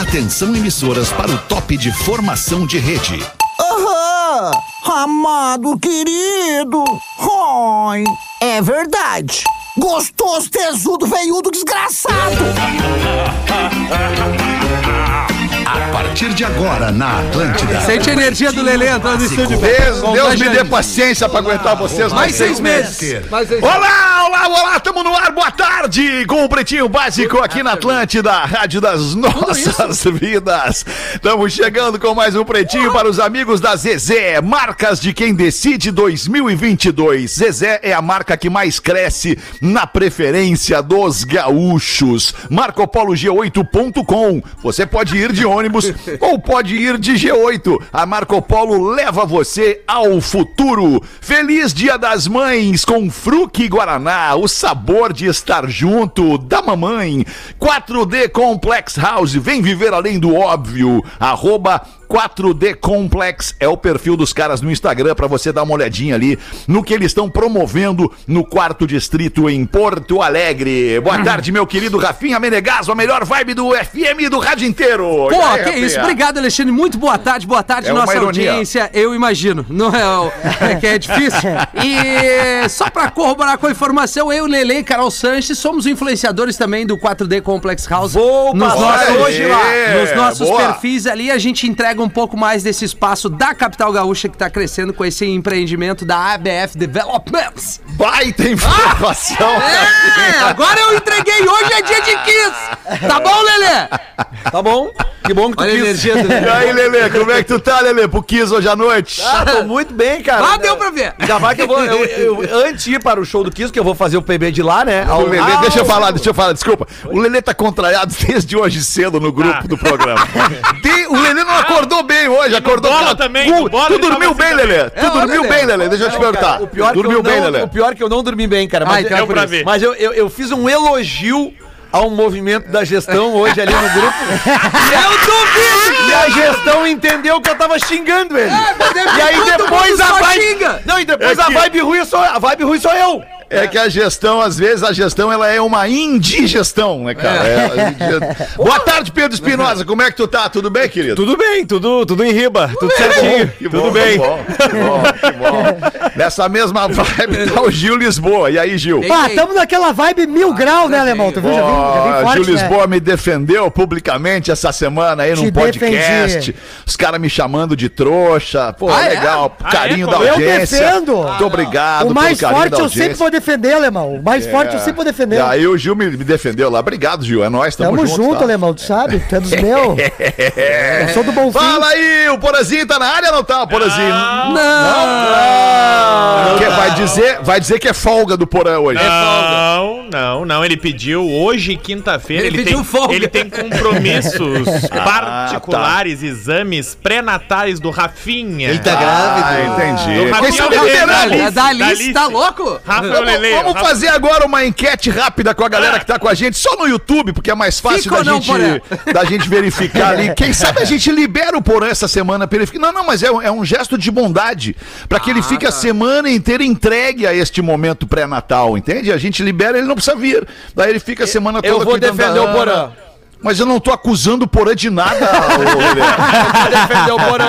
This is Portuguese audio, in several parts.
Atenção emissoras para o top de formação de rede. Aham! Amado querido! Oi! É verdade! Gostoso, tesudo, veiudo, desgraçado! A partir de agora na Atlântida. Sente a energia do Lelê entrando no estúdio. Deus, Deus me dê paciência pra aguentar vocês Mais seis meses. Mais seis Olá, olá, olá, tamo no ar, boa tarde, com o Pretinho Básico aqui na Atlântida, Rádio das Nossas Vidas. Estamos chegando com mais um Pretinho para os amigos da Zezé, marcas de quem decide 2022. Zezé é a marca que mais cresce na preferência dos gaúchos. MarcoPoloG8.com, você pode ir de ônibus ou pode ir de G8. A Marco Polo leva você ao futuro. Feliz Dia das Mães com Fruque Guaraná, o sabor de estar junto da mamãe. 4D Complex House, vem viver além do óbvio. Arroba 4D Complex é o perfil dos caras no Instagram para você dar uma olhadinha ali no que eles estão promovendo no quarto distrito em Porto Alegre. Boa tarde, meu querido Rafinha Menegaso, a melhor vibe do FM e do rádio inteiro. Pô, aí, que Rafinha? isso. Obrigado, Alexandre. Muito boa tarde, boa tarde, É nossa audiência. Eu imagino. Não é, é que é difícil. E só pra corroborar com a informação, eu, Lele e Carol Sanches somos influenciadores também do 4D Complex House. Vou nos nossos, hoje lá. Nos nossos Boa. perfis ali, a gente entrega um pouco mais desse espaço da capital gaúcha que tá crescendo com esse empreendimento da ABF Developments. Baita informação. É, agora eu entreguei. Hoje é dia de Kiss. Tá bom, Lelê? Tá bom? Que bom que tu Olha quis. energia do E aí, Lelê, como é que tu tá, Lelê, pro Kiss hoje à noite? Ah, tô muito bem, cara. Ah, deu pra ver. Já vai que eu vou. eu- eu- antes de ir para o show do Kiss, que eu vou fazer o PB de lá, né? O Lelê, Ao- deixa eu falar, deixa eu falar, desculpa. O Lelê tá contrariado desde hoje cedo no grupo do programa. Tem- o Lelê não acordou bem hoje, acordou. bola também, tu, bola tu dormiu assim bem. Lelê? Tu É, dormiu bem, Lelê? Deixa eu te perguntar. o pior que dormiu eu bem, não, Lelê? O pior que eu não dormi bem, cara. Ah, Mas, então é por pra isso. ver. mas eu, eu, eu fiz um elogio ao movimento da gestão hoje ali no grupo. Eu duvido! E a gestão entendeu que eu tava xingando ele. e aí depois a vibe. xinga. Não, e depois É a vibe ruim sou a vibe ruim sou eu. É que a gestão, às vezes, a gestão ela é uma indigestão, né, cara? É, Boa tarde, Pedro Espinosa. Como é que tu tá? Tudo bem, querido? Tudo bem, tudo, tudo em riba, tudo certinho, Que tudo bom, bem. Que bom, que bom, que bom. Nessa mesma vibe tá o Gil Lisboa. E aí, Gil? Ah, ei. tamo naquela vibe mil graus, né, alemão? Tu viu? Já já forte, Gil né? Lisboa me defendeu publicamente essa semana aí num Te podcast. defendi. Os caras me chamando de trouxa. Pô, Ah, é? legal. Ah, Carinho é? da Eu audiência. defendo. Muito obrigado O mais pelo carinho forte da eu sempre vou defender, alemão. O mais forte eu sempre vou defender. E aí o Gil me, me defendeu lá. Obrigado, Gil. É nóis, tamo, Tamo junto, junto, tá? alemão, tu sabe? Tu é dos meus. Eu sou do bom. Fala aí, o Porazinho tá na área ou não tá, o Porazinho? Não! Que vai, dizer, vai dizer que é folga do Porã hoje. Não, não, não. Ele pediu hoje, quinta-feira. Ele Ele, pediu tem, folga. ele tem compromissos Ah, particulares, exames pré-natais do Rafinha. Ele tá grávida. Ah, entendi. Do sabe Rafinha liberar Lelê. ali. É da Alice, Alice. tá louco? Rafael Lele. vamos fazer agora uma enquete rápida com a galera que tá com a gente, só no YouTube, porque é mais fácil Fica da não, gente, Porã? da gente verificar ali. Quem sabe a gente libera o Porã essa semana pra ele ficar. Não, não, mas é, um- é um gesto de bondade. Pra que ele fique a semana inteira entregue a este momento pré-natal, entende? A gente libera, ele não precisa vir. Daí ele fica a semana toda Eu vou cuidando defender o Ana. Porã. Mas eu não tô acusando o Porã de nada, ô, defender o Porã.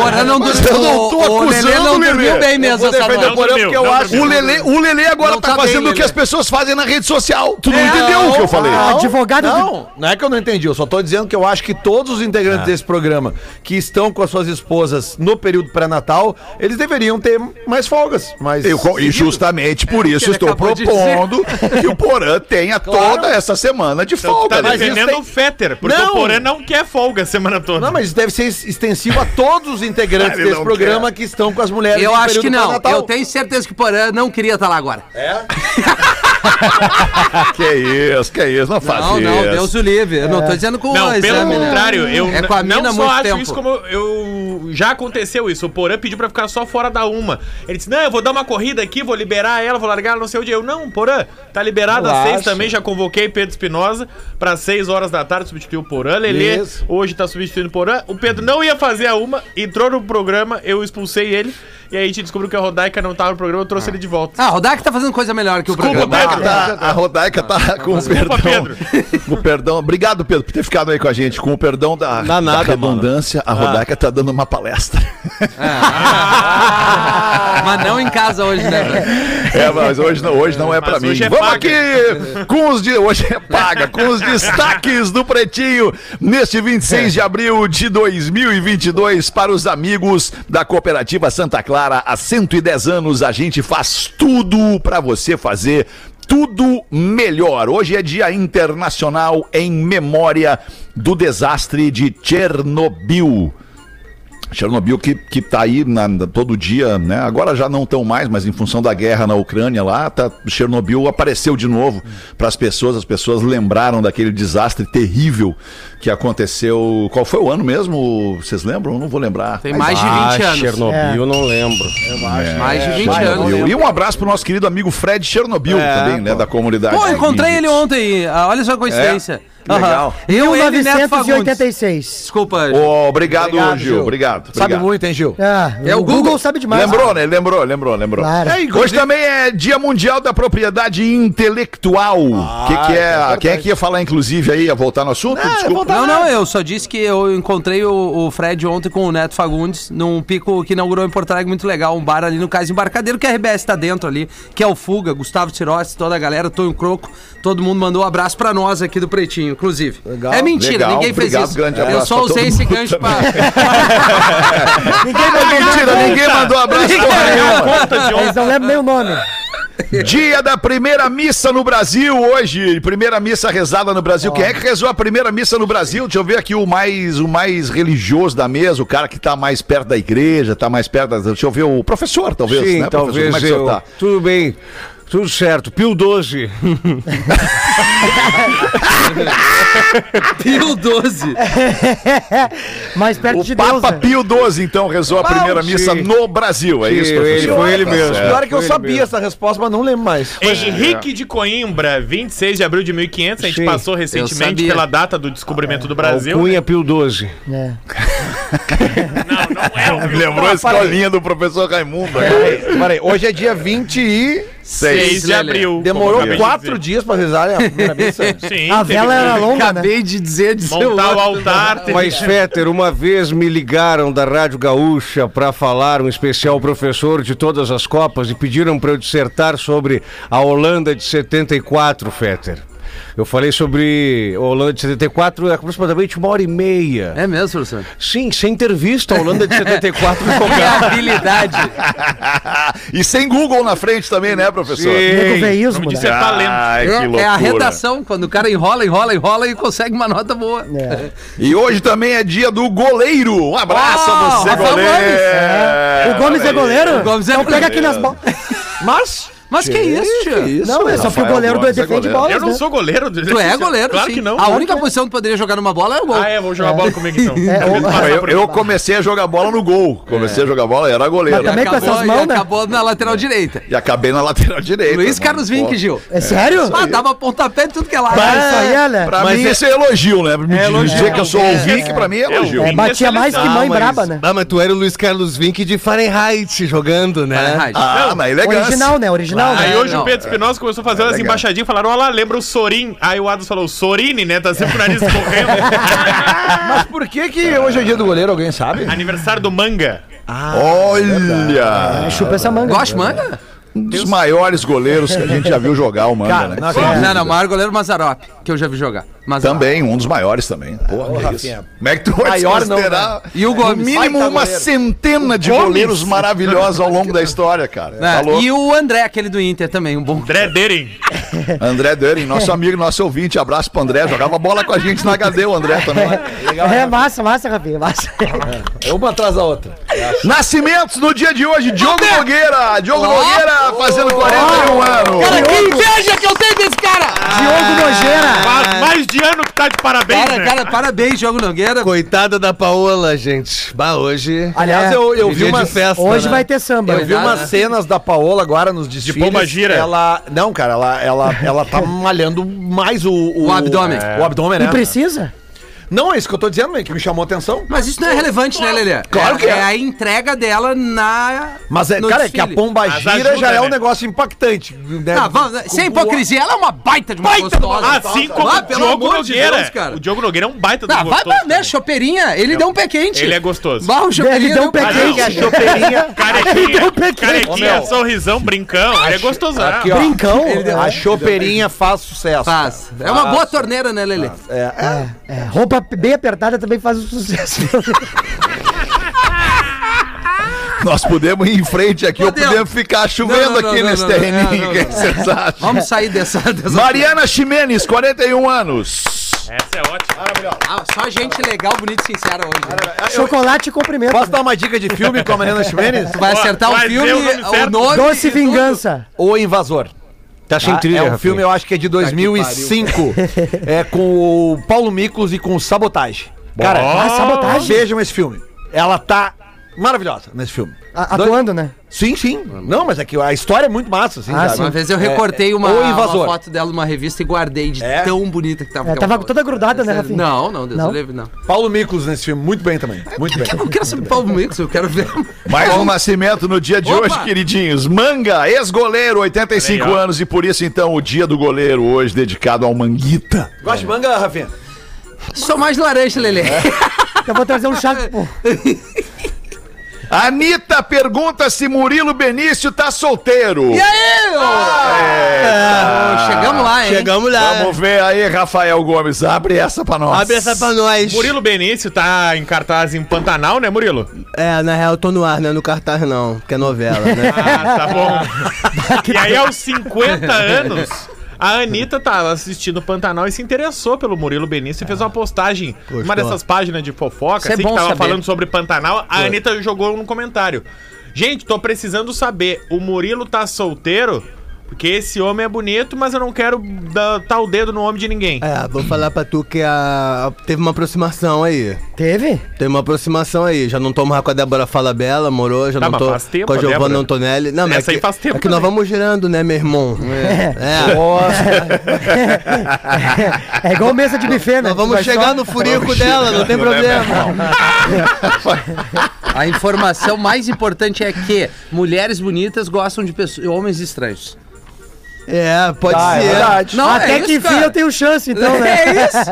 Porã não dormiu. eu não tô o Lelê acusando, não Lelê. dormiu bem mesmo essa defender o noite. Porã porque eu não acho. O Lelê, o Lelê agora Não tá, tá fazendo o que as pessoas fazem na rede social. Tu não É, entendeu o que eu falei? Ah, advogado Não, não é que eu não entendi. Eu só tô dizendo que eu acho que todos os integrantes desse programa que estão com as suas esposas no período pré-natal, eles deveriam ter mais folgas. Mas Eu, e justamente por isso ele estou propondo que o Porã tenha toda essa semana de Então, tu folga. tá isso defendendo o Fetter, porque Não. o Porã não quer folga a semana toda. Não, mas isso deve ser extensivo a todos os integrantes Ele desse programa que estão com as mulheres Eu acho que não. Eu tenho certeza que o Porã não queria estar lá agora. Que isso, que isso, não faz Não, isso. não, Deus o livre. Eu não tô dizendo com Não, o pelo exame, né? contrário, eu É com a mina não só muito acho tempo. isso como eu já aconteceu isso. O Porã pediu pra ficar só fora da uma. Ele disse: "Não, eu vou dar uma corrida aqui, vou liberar ela, vou largar ela, não sei onde". Eu: "Não, Porã, tá liberado às seis também, já convoquei Pedro Espinosa pra seis horas da tarde substituir o Porã. Lelê Isso. hoje tá substituindo o Porã. O Pedro não ia fazer a uma, entrou no programa, eu expulsei ele. E aí a gente descobriu que a Rodaica não tava no programa, eu trouxe ele de volta. Ah, o Rodak tá fazendo coisa melhor que o Desculpa, programa. Rodaica tá, a Rodaica tá com o perdão. Pedro. Com o perdão. Obrigado, Pedro, por ter ficado aí com a gente. Com o perdão da, Dá nada, da redundância, a Rodaica tá dando uma palestra. Mas não em casa hoje, né? velho? É, mas hoje não, hoje não é pra Mas mim. hoje é Vamos paga. aqui com os de hoje é paga, com os destaques do Pretinho neste 26 de abril de 2022 para os amigos da Cooperativa Santa Clara. Há 110 anos a gente faz tudo pra você fazer tudo melhor. Hoje é Dia Internacional em memória do desastre de Chernobyl. Chernobyl que, que tá aí na- todo dia, né? Agora já não tão mais, mas em função da guerra na Ucrânia lá, tá, Chernobyl apareceu de novo para as pessoas. As pessoas lembraram daquele desastre terrível que aconteceu. Qual foi o ano mesmo? Vocês lembram? Eu não vou lembrar. Tem mais de 20 anos. Chernobyl, não lembro. Mais de 20 Chernobyl. anos. E um abraço pro nosso querido amigo Fred Chernobyl também, né? Da comunidade. Pô, encontrei ele ontem. Ah, Olha só a coincidência. que legal. Eu, ele e Neto Fagundes. 1986. Desculpa, Gil. obrigado, Obrigado, Gil. Gil. Obrigado. Sabe obrigado. muito, hein, Gil? Ah, É o o Google, Google. sabe demais. Lembrou, né? Lembrou, lembrou, lembrou. Claro. Hoje também é Dia Mundial da Propriedade Intelectual. que, que é? Quem é que ia falar, inclusive, aí, ia voltar no assunto? Desculpa. Não, não, eu só disse que eu encontrei o, o Fred ontem com o Neto Fagundes num pico que inaugurou em Porto Alegre muito legal, um bar ali no Cais Embarcadeiro, que a RBS tá dentro ali, que é o Fuga, Gustavo Tirossi, toda a galera, Tonho Croco, todo mundo mandou um abraço pra nós aqui do Pretinho, inclusive. É mentira, Legal, ninguém fez obrigado, isso. grande Eu só usei esse mundo gancho pra... Ninguém mandou Mentira, ninguém mandou abraço porra nenhuma. Conta de Eles não lembram nem o nome. Dia da primeira missa no Brasil hoje. Primeira missa rezada no Brasil. Quem é que rezou a primeira missa no Brasil? Deixa eu ver aqui o mais, o mais religioso da mesa, o cara que tá mais perto da igreja, tá mais perto da. Deixa eu ver o professor, talvez. Sim, né, professor? talvez Como é que o senhor tá? Tudo bem. Tudo certo. Pio 12. Pio 12. Mais perto O de Deus. Papa né? Pio XII, então, rezou a primeira sim. missa no Brasil. É Sim, isso, ele- professor? foi ele Tá mesmo. certo. Pior é que eu Foi ele sabia mesmo. essa resposta, mas não lembro mais. Henrique de Coimbra, 26 de abril de 1500. A gente Sim. passou Eu recentemente pela data do descobrimento do Brasil. Cunha Pio 12. É. Não, não é. o Lembrou a escolinha do professor Raimundo. né? Peraí, hoje é dia 20 e... 6 de Lelê. abril. Demorou de quatro dizer. dias pra rezarem a primeira missa. Sim, A vela era longa, né? Acabei de dizer de Montar o altar. teve Mas, Fetter, uma vez me ligaram da Rádio Gaúcha para falar um especial professor de todas as Copas e pediram para eu dissertar sobre a Holanda de 74, Fetter. Eu falei sobre a Holanda de 74 é aproximadamente uma hora e meia. É mesmo, professor? Sim, sem ter visto a Holanda de 74 Que jogar. habilidade. e sem Google na frente também, né, professor? Sim. veísmo, né? dizer talento. Ai, que É, loucura. é a redação, quando o cara enrola, enrola, enrola e consegue uma nota boa. É. E hoje também é dia do goleiro. Um abraço Oh, a você, Rafael goleiro. Gomes. É. O Gomes é goleiro? O Gomes é então pega goleiro. aqui nas bolas. Mas... Mas que isso, tio? Não, é só que o goleiro do Gomes é defende goleiro. bolas, Eu não né? sou goleiro. Tu é goleiro, Claro sim. que não. A única posição que tu poderia jogar numa bola é o gol. Ah, é, vou jogar bola comigo então. É, Eu, eu comecei a jogar bola no gol. Comecei a jogar bola, era goleiro. Mas também com acabou, essas e mãos, né? acabou na lateral direita. E acabei na lateral direita. Luiz mano. Carlos Vinck. Gil. É sério? Ah, dava pontapé de tudo que é lá. Isso aí é, né? Pra Mas mim, é- isso é elogio, né? Me elogio. dizer que eu sou É, o Vic, pra mim é elogio. É, batia mais que mãe braba, né? Ah, mas tu era o Luiz Carlos Vinck de Fahrenheit jogando, né? Fahrenheit. Ah, na elegância. Original, né? Original, Aí né? hoje não. o Pedro Espinosa começou a fazer umas legal. embaixadinhas, falaram, olha lá, lembra o Sorin. Aí o Adams falou, Sorine, né? Tá sempre o nariz correndo. Mas por que que hoje é dia do goleiro, alguém sabe? Aniversário do Manga. Olha! É, chupa essa manga. Gosta, manga? Um dos maiores goleiros que a gente já viu jogar o Manga, Cara, né? não. Não, o maior goleiro Mazarop, que eu já vi jogar. Mazarop. Também, um dos maiores também. Porra, que isso. Rafinha. Como é que tu vai Maior não, considerar E o no Gomes. mínimo Baita uma goleiro. centena de Gomes. goleiros maravilhosos ao longo da história, cara. É, e o André, aquele do Inter também, um bom. André Deren. André Döring, nosso amigo, nosso ouvinte, abraço pro André. Jogava bola com a gente na HD, o André também. É massa, massa, Rafinha, massa. É uma atrás da outra. Nascimentos no dia de hoje, Diogo Nogueira. Diogo Nogueira fazendo 41 anos. Cara, que inveja que eu tenho desse cara! Diogo Nojeira. Faz mais de ano que tá de parabéns, Cara, né? cara, parabéns, Diogo Nogueira. Coitada da Paola, gente. Bah, hoje. Aliás, É, eu, eu vi de umas... festa. Hoje né? vai ter samba. Eu vi Verdade, umas né? cenas da Paola agora nos desfiles. pomba gira. Ela. Não, cara, ela, ela, ela tá malhando mais o. O abdômen. O abdômen, E né? precisa? Não, é isso que eu tô dizendo, é que me chamou a atenção. Mas isso não é relevante, né, Lelê? Claro que é. É a entrega dela na. Mas, é, no cara, é que a desfile. pomba Mas gira ajuda, já é um né? negócio impactante. Né? Ah, vamos, sem hipocrisia, ela é uma baita de uma Baita de uma gostosa. Assim como Ah, o pelo Diogo amor de Nogueira. Deus, cara. O Diogo Nogueira é um baita do Ah, vai gostoso pra, né, chopeirinha, ele deu um pé quente. Ele é gostoso. Bah, o chopeirinha Ele deu um pé Ah, quente. não. que a chopeirinha. Carequinha, pequeno. carequinha, meu. sorrisão, brincão. Ele é gostosão. Aqui, ó. Brincão. A chopeirinha faz sucesso. Faz. É uma boa torneira, né, Lelê? É, é. É, roupa bem apertada também faz um sucesso. Nós podemos ir em frente aqui ou Podemos. ficar chovendo Não, não, aqui não, nesse terreninho. que não. vocês acham? Vamos sair dessa. dessa... Mariana Ximenes, 41 anos. Essa é ótima. Ah, só gente legal, bonita e sincera hoje. né? Chocolate e cumprimento. Posso dar uma dica de filme com a Mariana Ximenes? Tu vai acertar o filme, o nome. Doce e. Vingança. O Invasor. Tá sem Tá? trilha, é um Rafinha. filme, eu acho que é de 2005. é com o Paulo Miklos e com o Sabotagem. Cara, Ah, sabotagem. vejam esse filme. Ela tá maravilhosa nesse filme. A- Atuando, né? Sim, sim. Não, mas é que a história é muito massa, assim, Ah, sabe? sim. Uma vez eu É, recortei uma, O uma Invasor. foto dela numa revista e guardei de É? tão bonita que tava. É, tava toda grudada, né. Rafinha? Não, não, Deus Não? não? livre, não. Paulo Miklos nesse filme, muito bem também. Muito bem. Eu não quero saber Paulo Mix, eu quero ver. Mais um nascimento no dia de Opa! hoje, queridinhos. Manga, ex-goleiro, 85 Olha aí, ó. anos, e por isso, então, o dia do goleiro hoje dedicado ao Manguita. Gosta de manga, Rafinha? Sou mais laranja, Lelê. Eu vou trazer um chá. Pô, Anitta pergunta se Murilo Benício tá solteiro. E aí, ô? É. Ô, Chegamos lá, hein? Chegamos lá. Vamos ver aí, Rafael Gomes. Abre essa pra nós. Abre essa pra nós. Murilo Benício tá em cartaz em Pantanal, né, Murilo? É, na real eu tô no ar, não é no cartaz não, que é novela, né? Ah, tá bom. e aí, aos 50 anos, a Anitta tava assistindo Pantanal e se interessou pelo Murilo Benício e fez uma postagem. Uma dessas páginas de fofoca, Isso é assim, bom que tava saber. falando sobre Pantanal. A Anitta jogou no comentário. Gente, tô precisando saber, o Murilo tá solteiro? Porque esse homem é bonito, mas eu não quero dar tá o dedo no homem de ninguém. É, vou falar pra tu que a, a- teve uma aproximação aí. Teve? Teve uma aproximação aí. Já não tô mais com a Débora Fala Bela, morou, já Tá, não mas tô faz tempo com a Giovanna. Antonelli. Não, mas Essa é aí que, faz tempo É que nós também. vamos girando, né, meu irmão? É. É igual mesa de buffet, né? Nós vamos Vai chegar só- no furico dela, não tem problema. A informação mais importante é que mulheres bonitas gostam de pessoas, homens estranhos. É, pode Ah, é ser. verdade. Não, Até é que isso, enfim cara. eu tenho chance, então, né? É isso.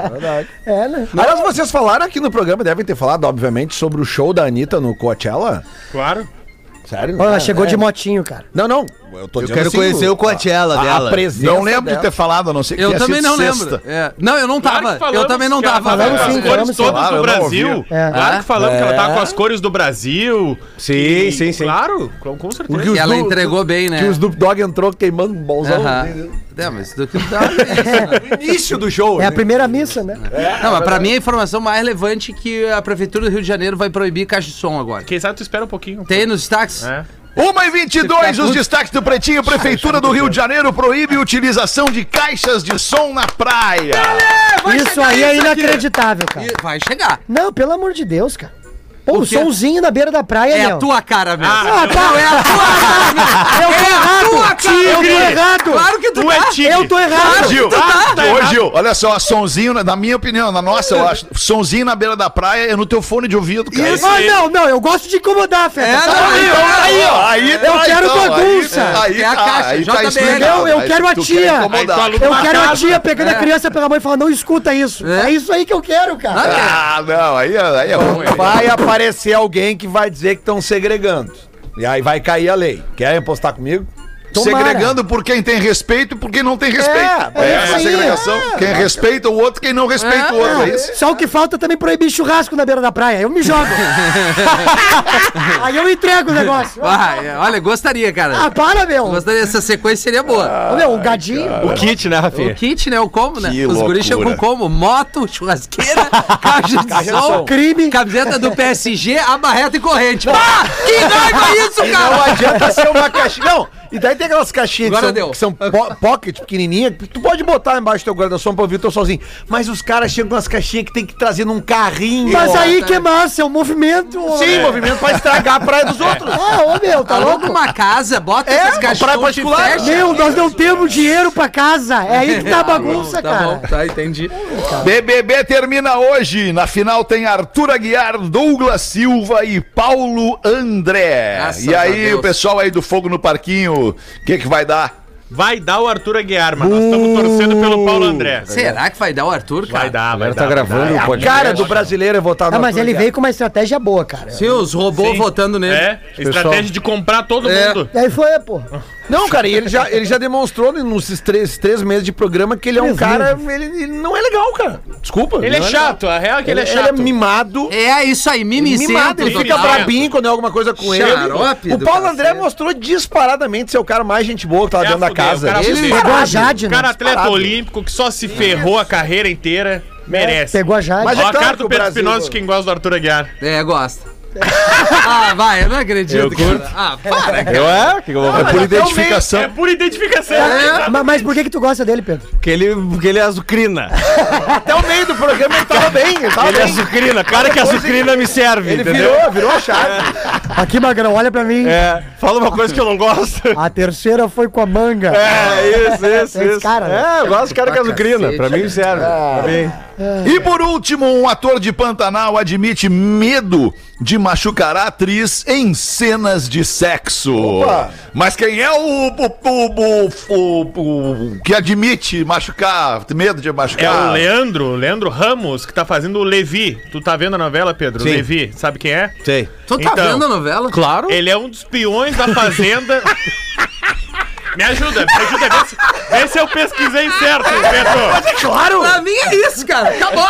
É, né? Aliás, vocês falaram aqui no programa, devem ter falado, obviamente, sobre o show da Anitta no Coachella. Claro. Sério? Olha, ela É, chegou é. de motinho, cara. Não, não. Eu tô Eu quero assim, conhecer o Coachella a- dela. A presença Não lembro de dela. ter falado, a não ser que Eu tenha também sido não sexta. lembro. É. Não, eu não Claro tava. que falamos eu também não que tava. Falamos com as sim, cores todas Claro, do Brasil. É. Claro que falamos que ela tava É. com as cores do Brasil. Sim, E- sim, sim. Claro, com, certeza. Porque os ela do- entregou bem, né? Que o Snoop Dogg entrou queimando um bolsão. Aham. É, mas do que dá isso, né? No início do show. É a né? primeira missa, né? Não, mas pra mim a informação mais relevante é que a Prefeitura do Rio de Janeiro vai proibir caixa de som agora. Quem sabe tu espera um pouquinho. Tem nos destaques? É. 1 e 22 Fica os destaques do Pretinho. Prefeitura do Rio de Janeiro proíbe utilização de caixas de som na praia. Isso aí é inacreditável, cara. Vai chegar. Não, pelo amor de Deus, cara. Pô, O somzinho na beira da praia, É meu. a tua cara mesmo. Ah, tá, é a tua Eu tô errado! Eu tô errado! Claro que tu, Tu é tá. tigre. Eu tô errado! Gil, tá ô errado. Gil, olha só, sonzinho, na na minha opinião, na nossa, eu acho, sonzinho na beira da praia é no teu fone de ouvido, cara. Isso. Ah, não, não, eu gosto de incomodar, Feta. É, Tá não, bom? então, aí, ó, aí Eu tá, quero então, bagunça. Aí, aí É a tá, caixa, aí tá JBL. explicado. Eu- eu Aí quero a tu tia. Aí tu Eu quero a tia pegando a criança pela mãe e falando, não escuta isso. É. É, isso aí que eu quero, cara. Ah, não, aí, é- aí é ruim. Vai aparecer alguém que vai dizer que estão segregando. E aí vai cair a lei. Querem postar comigo? Tomara. Segregando por quem tem respeito e por quem não tem respeito. É, É, é isso segregação. Quem respeita o outro, quem não respeita o outro. É isso. Só o que falta é também proibir churrasco na beira da praia. Eu me jogo. aí eu entrego o negócio. Vai, olha, gostaria, Ah, cara. para, meu. Gostaria, essa sequência seria boa. Ô, meu, o gadinho. O kit, né, O Rafinha? kit, né? O como, né? Que Os guris chegam como? Moto, churrasqueira, caixa de som, Crime. camiseta do PSG, a barreta e corrente. Ah, que raiva isso, Não cara! adianta ser uma caixinha. Não, E daí tem aquelas caixinhas Agora que são, que são po- pocket, pequenininha, que tu pode botar embaixo do teu guarda-sombra pra ouvir teu sozinho. Mas os caras chegam com as caixinhas que tem que trazer num carrinho. Mas ó. aí que é massa, é o movimento. Sim, movimento pra estragar a praia dos outros. Ah, ô meu, tá Aluga louco? uma casa, bota É, essas uma caixas praia particular. Meu, nós não temos dinheiro pra casa. É aí que tá a bagunça, Tá cara. bom, tá, entendi. BBB termina hoje. Na final tem Arthur Aguiar, Douglas Silva e Paulo André. Graças e aí, o pessoal aí do Fogo no Parquinho, o que que vai dar? Vai dar o Arthur Aguiar, mas nós estamos torcendo pelo Paulo André. Será que vai dar o Arthur, cara? Vai dar, A vai dar. tá vai gravando dar. o podcast. Cara do brasileiro é votar Ah, mas Arthur ele Aguiar. veio com uma estratégia boa, cara. Sim, os robôs Sim. votando nele. É, estratégia de comprar todo É. mundo. E aí foi, pô. Não, cara, e ele já, ele já demonstrou nesses três, três meses de programa que ele é um Três cara. Ele, ele não é legal, cara. Desculpa. Ele é não chato, a real é que ele é chato. Ele é mimado. É isso aí, mimicento. Mimado, ele fica total. brabinho quando é alguma coisa com ele. Xarope O do Paulo cacete. André mostrou disparadamente ser o cara mais gente boa que tava É, dentro da casa. o cara Ele. Pegou a Jade, O né? cara atleta Disparado. olímpico que só se ferrou a carreira inteira, merece. Pegou a Jade. Mas Ó, é a claro carta que do Pedro Brasil- Espinosa de quem gosta do Arthur Aguiar. É, gosta. Ah, vai, eu não acredito. cara. Ah, para, cara. Eu é? Que eu vou É por identificação. É por identificação. Ma- Mas por que que tu gosta dele, Pedro? Porque ele, porque ele é azucrina. Até o meio do programa ele tava bem. Ele tava Ele é bem. azucrina. Cara que azucrina me serve, Ele entendeu? virou, virou a chave. Aqui, Magrão, olha pra mim. É, fala uma coisa que eu não gosto. A terceira foi com a manga. É, isso, isso, Esse isso. cara, né? É, eu gosto de cara que é azucrina. Pra mim serve. Pra mim. E por último, um ator de Pantanal admite medo de machucar a atriz em cenas de sexo. Mas quem é o, o, o- o- o- o que admite machucar, medo de É machucar? o Leandro, Leandro Ramos, que tá fazendo o Levi. Tu tá vendo a novela, Pedro? Sim. Levi, sabe quem é? Sei. Tu tá Então. vendo a novela? Claro. Ele é um dos peões da Fazenda. me ajuda, me ajuda. Vê se, vê se eu pesquisei certo, Pedro. Claro! Pra mim é isso, cara. Acabou.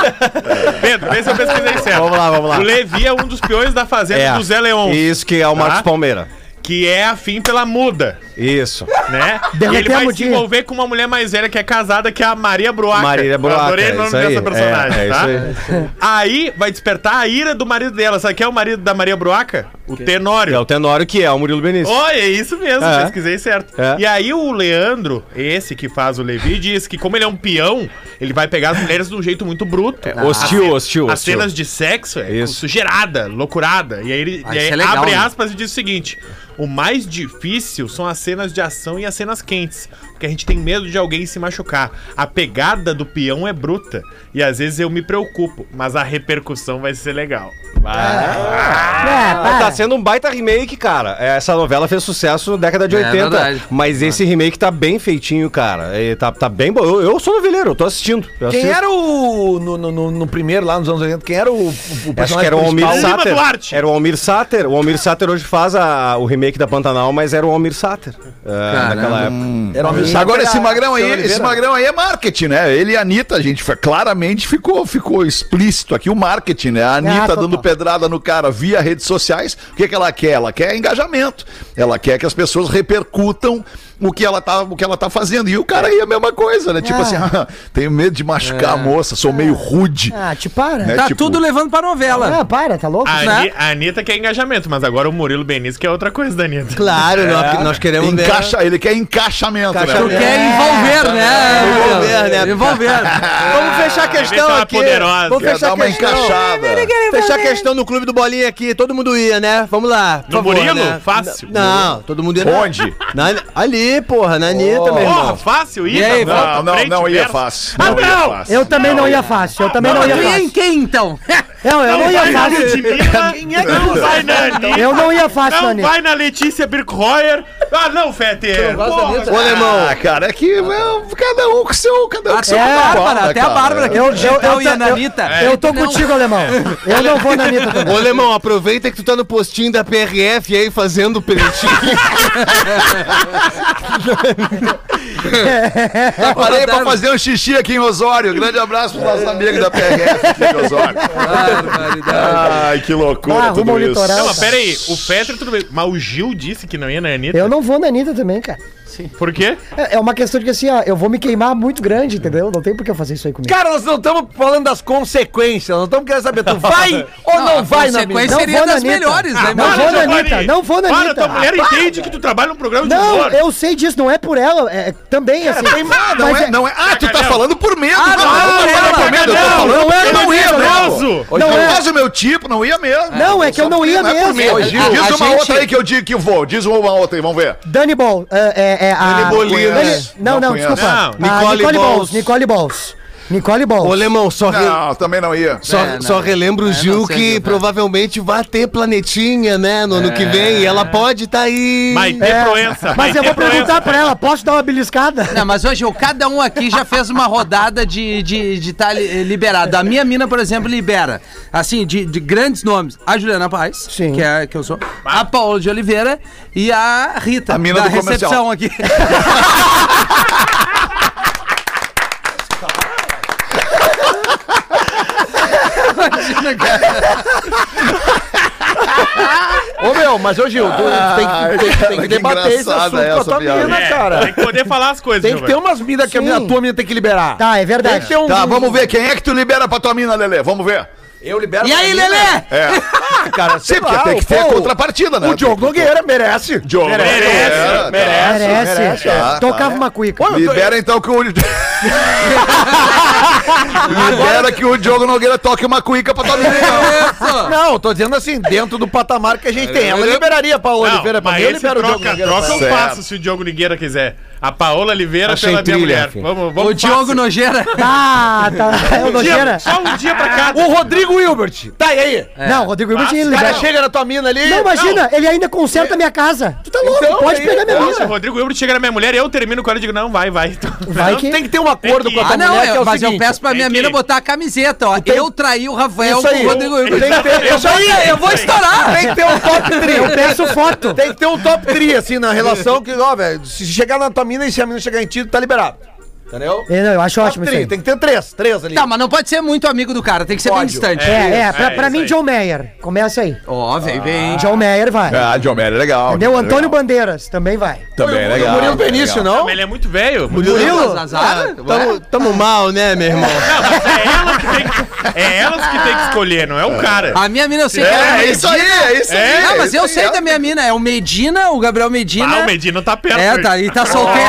Pedro, vê se eu pesquisei certo. Vamos lá, vamos lá. O Levi é um dos peões da Fazenda do Zé Leon, Isso que é o Marcos Tá? Palmeira. que é afim pela muda, Isso. né? E ele vai se envolver com uma mulher mais velha que é casada, que é a Maria Bruaca. Maria Bruaca, Eu adorei o nome isso aí. dessa personagem, É, é tá? isso Aí vai despertar a ira do marido dela. Sabe quem é o marido da Maria Bruaca? O Tenório. É o Tenório que é o Murilo Benício. Olha, é isso mesmo, É. pesquisei certo. É. E aí o Leandro, esse que faz o Levi, diz que como ele é um peão, ele vai pegar as mulheres de um jeito muito bruto. hostil, As- hostil, As hostil. cenas de sexo é Isso. sujeirada, loucurada. E aí ele Ah, e aí é legal, abre né? aspas e diz o seguinte: o mais difícil são as cenas de ação e as cenas quentes. Porque a gente tem medo de alguém se machucar. A pegada do peão é bruta. E às vezes eu me preocupo, mas a repercussão vai ser legal. Vai. É, para. Tá sendo um baita remake, cara. Essa novela fez sucesso na década de É 80. verdade. mas esse remake tá bem feitinho, cara. E tá, tá bem bom. Eu, eu sou noveleiro, eu tô assistindo. Eu Quem assisto. era o. No, no, no- no primeiro, lá nos anos 80, quem era o, o Acho que era o Almir Sater. Duarte. Era o Almir Sater. O Almir Sater hoje faz a- o remake da Pantanal, mas era o Almir Sater. é, Caramba. naquela época. Era o Almir Agora esse era magrão aí, esse magrão aí é marketing, né? Ele e a Anitta, a gente claramente ficou, ficou explícito aqui o marketing, né? A Anitta total. dando pedrada no cara via redes sociais. O que, que ela quer? Ela quer engajamento. Ela quer que as pessoas repercutam o que ela tá, o que ela tá fazendo. E o cara aí é a mesma coisa, né? Tipo Ah. assim, ah, tenho medo de machucar a moça, sou meio rude. Ah, te para. Né? Tá tipo- tudo levando pra novela. Ah, para, tá louco? A, Né? Ani- a Anitta quer engajamento, mas agora o Murilo Benício quer outra coisa da Anitta. Claro, nós, nós queremos ver. Encaixa, ele quer encaixamento, Tu né? quer envolver, né? Envolver, né? Envolver. Vamos fechar a ver questão é aqui. poderosa. Vamos fechar dar a uma questão. encaixada. Fechar a questão no clube do Bolinha aqui. Todo mundo ia, né? Vamos lá. No favor, Murilo? né? Fácil. Não, todo mundo ia. Onde? na- ali, porra, na Anitta, meu Porra, fácil isso? Aí, Não, não, frente, não ia fácil. Ah, Não ia não! fácil. Eu também não ia fácil. Eu também não Tu ia ia em fácil. quem, então? Não, eu não ia vai na fácil. Ludmilla, não vai na Anitta. Eu não ia fácil, Não Anitta. vai na Letícia Birkhoyer. Ah, não, Fetter. Porra, Ô, alemão. Ah, cara, é que é, cada um com seu. Cada um com seu Até a Bárbara, até a cara? Bárbara que Eu- eu- digital eu ia na eu- Anitta. Eu tô contigo, alemão. Eu não vou na Anitta Ô, também. alemão, aproveita que tu tá no postinho da PRF aí fazendo peletinho. Parei pra fazer um xixi aqui em Osório. Grande abraço pros nossos amigos da PRF aqui em Osório. Ai, que loucura Ah, tudo isso. litoral. Não, mas pera aí. O Fetter tudo bem. Mas o Gil disse que não ia na Anitta. Eu não vou na Anitta também, cara. Por quê? É é uma questão de que assim, ó, eu vou me queimar muito grande, entendeu? Não tem por que eu fazer isso aí comigo. Cara, nós não estamos falando das consequências, nós estamos querendo saber, tu vai ou não, a vai na consequência mídia? seria vou das melhores, né? Não vou na. Anitta, não vou na Para, Anitta. tua mulher entende que tu trabalha num programa de Não, humor. eu sei disso, não é por ela, é também assim. Ah, não mas é, não é. Ah, tu tá falando por medo. Ah, não, eu não, tô não, falando por medo. Eu tô Cagalhão. falando Não é, não eu é, ia, Mentiroso. não. Não não é. o meu tipo, não ia mesmo. Não, é que eu não ia Não é mesmo. Gil, Diz uma outra aí que eu digo que vou. Diz uma outra aí, vamos ver. Dani Ball, é, é, a... Dani Bolinas. Dani- Não, Não desculpa. Não, A Nicole Nicole Balls. Balls, Nicole Balls. Nicole Balls. Ô, Lemão, só, re- Não, também não ia. só, É, não. só relembra o É, Gil sei, que provavelmente vai ter planetinha, né, no ano que vem. E ela pode estar aí. Vai ter É, proença. Mas eu vou perguntar pra ela, posso dar uma beliscada? Não, mas hoje, cada um aqui já fez uma rodada de de, de tá li- liberado. A minha mina, por exemplo, libera. Assim, de, de grandes nomes. A Juliana Paz, Sim. que é que eu sou. A Paola de Oliveira e a Rita, A mina da do comercial. recepção aqui. Imagina, cara. Ô meu, mas ô Gil, tu tem, que- tem, tem que que debater esse assunto com a tua piada. mina, É, cara. Tem que poder falar as coisas, Tem que ter umas minas que a, tua mina tem que liberar. Tá, é Tem verdade. que ter um. Tá, vamos ver quem é que tu libera pra tua mina, Lelê. Vamos ver. Eu libero. E aí. Lelê? É. Cara, Sim, sei porque lá, tem que ter a contrapartida, né? O Diogo Nogueira merece. Diogo Merece, Nogueira, merece. Merece. merece, é. Tocava uma cuica. Eu tô- Libera então que o. Libera que o Diogo Nogueira toque uma cuica pra tua mina. então. Não, tô dizendo assim, dentro do patamar que a gente tem. Ela liberaria pra Oliveira pra mas mim, eu libero o Diogo troca, Nogueira. troca eu faço se o Diogo Nogueira quiser. A Paola Oliveira Achei pela minha trilha, mulher. filho. Vamos, vamos O Diogo fácil. Nojeira. Ah, tá. É o Um dia- nojeira. Só um dia pra cá. O Rodrigo Wilbert. Tá, e aí? Não, Rodrigo Hilbert ele O cara chega na tua mina ali. Não, imagina, ele ainda conserta a minha casa. Tu tá louco, Então, pode aí, pegar minha Não, se o mina. Rodrigo Hilbert chega na minha mulher e eu termino com ela e digo, não, vai, vai. Vai que... Tem que ter um acordo com a tua Ah, não, mulher, que é o mas seguinte. eu peço pra minha mina botar a camiseta, ó. tem- Eu traí o Rafael Isso com aí. o Rodrigo Hilbert. Tem que ter, isso aí, Eu vou estourar. Tem que ter um top 3. Eu peço foto. Tem que ter um top 3, assim, na relação que, ó, velho, se chegar na tua mina e se a mina chegar em ti, tá liberado. Entendeu? É, não, eu acho Top ótimo isso aí. Tem que ter três, três ali. Tá, mas não pode ser muito amigo do cara, tem que ser bem distante. É, é, pra, É, pra isso mim, aí. John Mayer. Começa aí. Ó, vem, vem. John Mayer vai. Ah, John Mayer é legal. Entendeu? John Mayer é Antônio legal. Bandeiras também vai. Também é E o legal. Murilo é Benício, legal. não? Mas ele é muito velho. Murilo Zazara? Tamo, tamo mal, né, meu irmão? Não, mas é ela que tem que, é elas que tem que escolher, não é o cara. A minha mina eu sei que ela É, é isso aí, é isso aí. É, Não, é mas isso eu aí, sei é. da minha mina. É o Medina, o Gabriel Medina. Ah, o Medina tá perto. É, tá, e tá solteiro.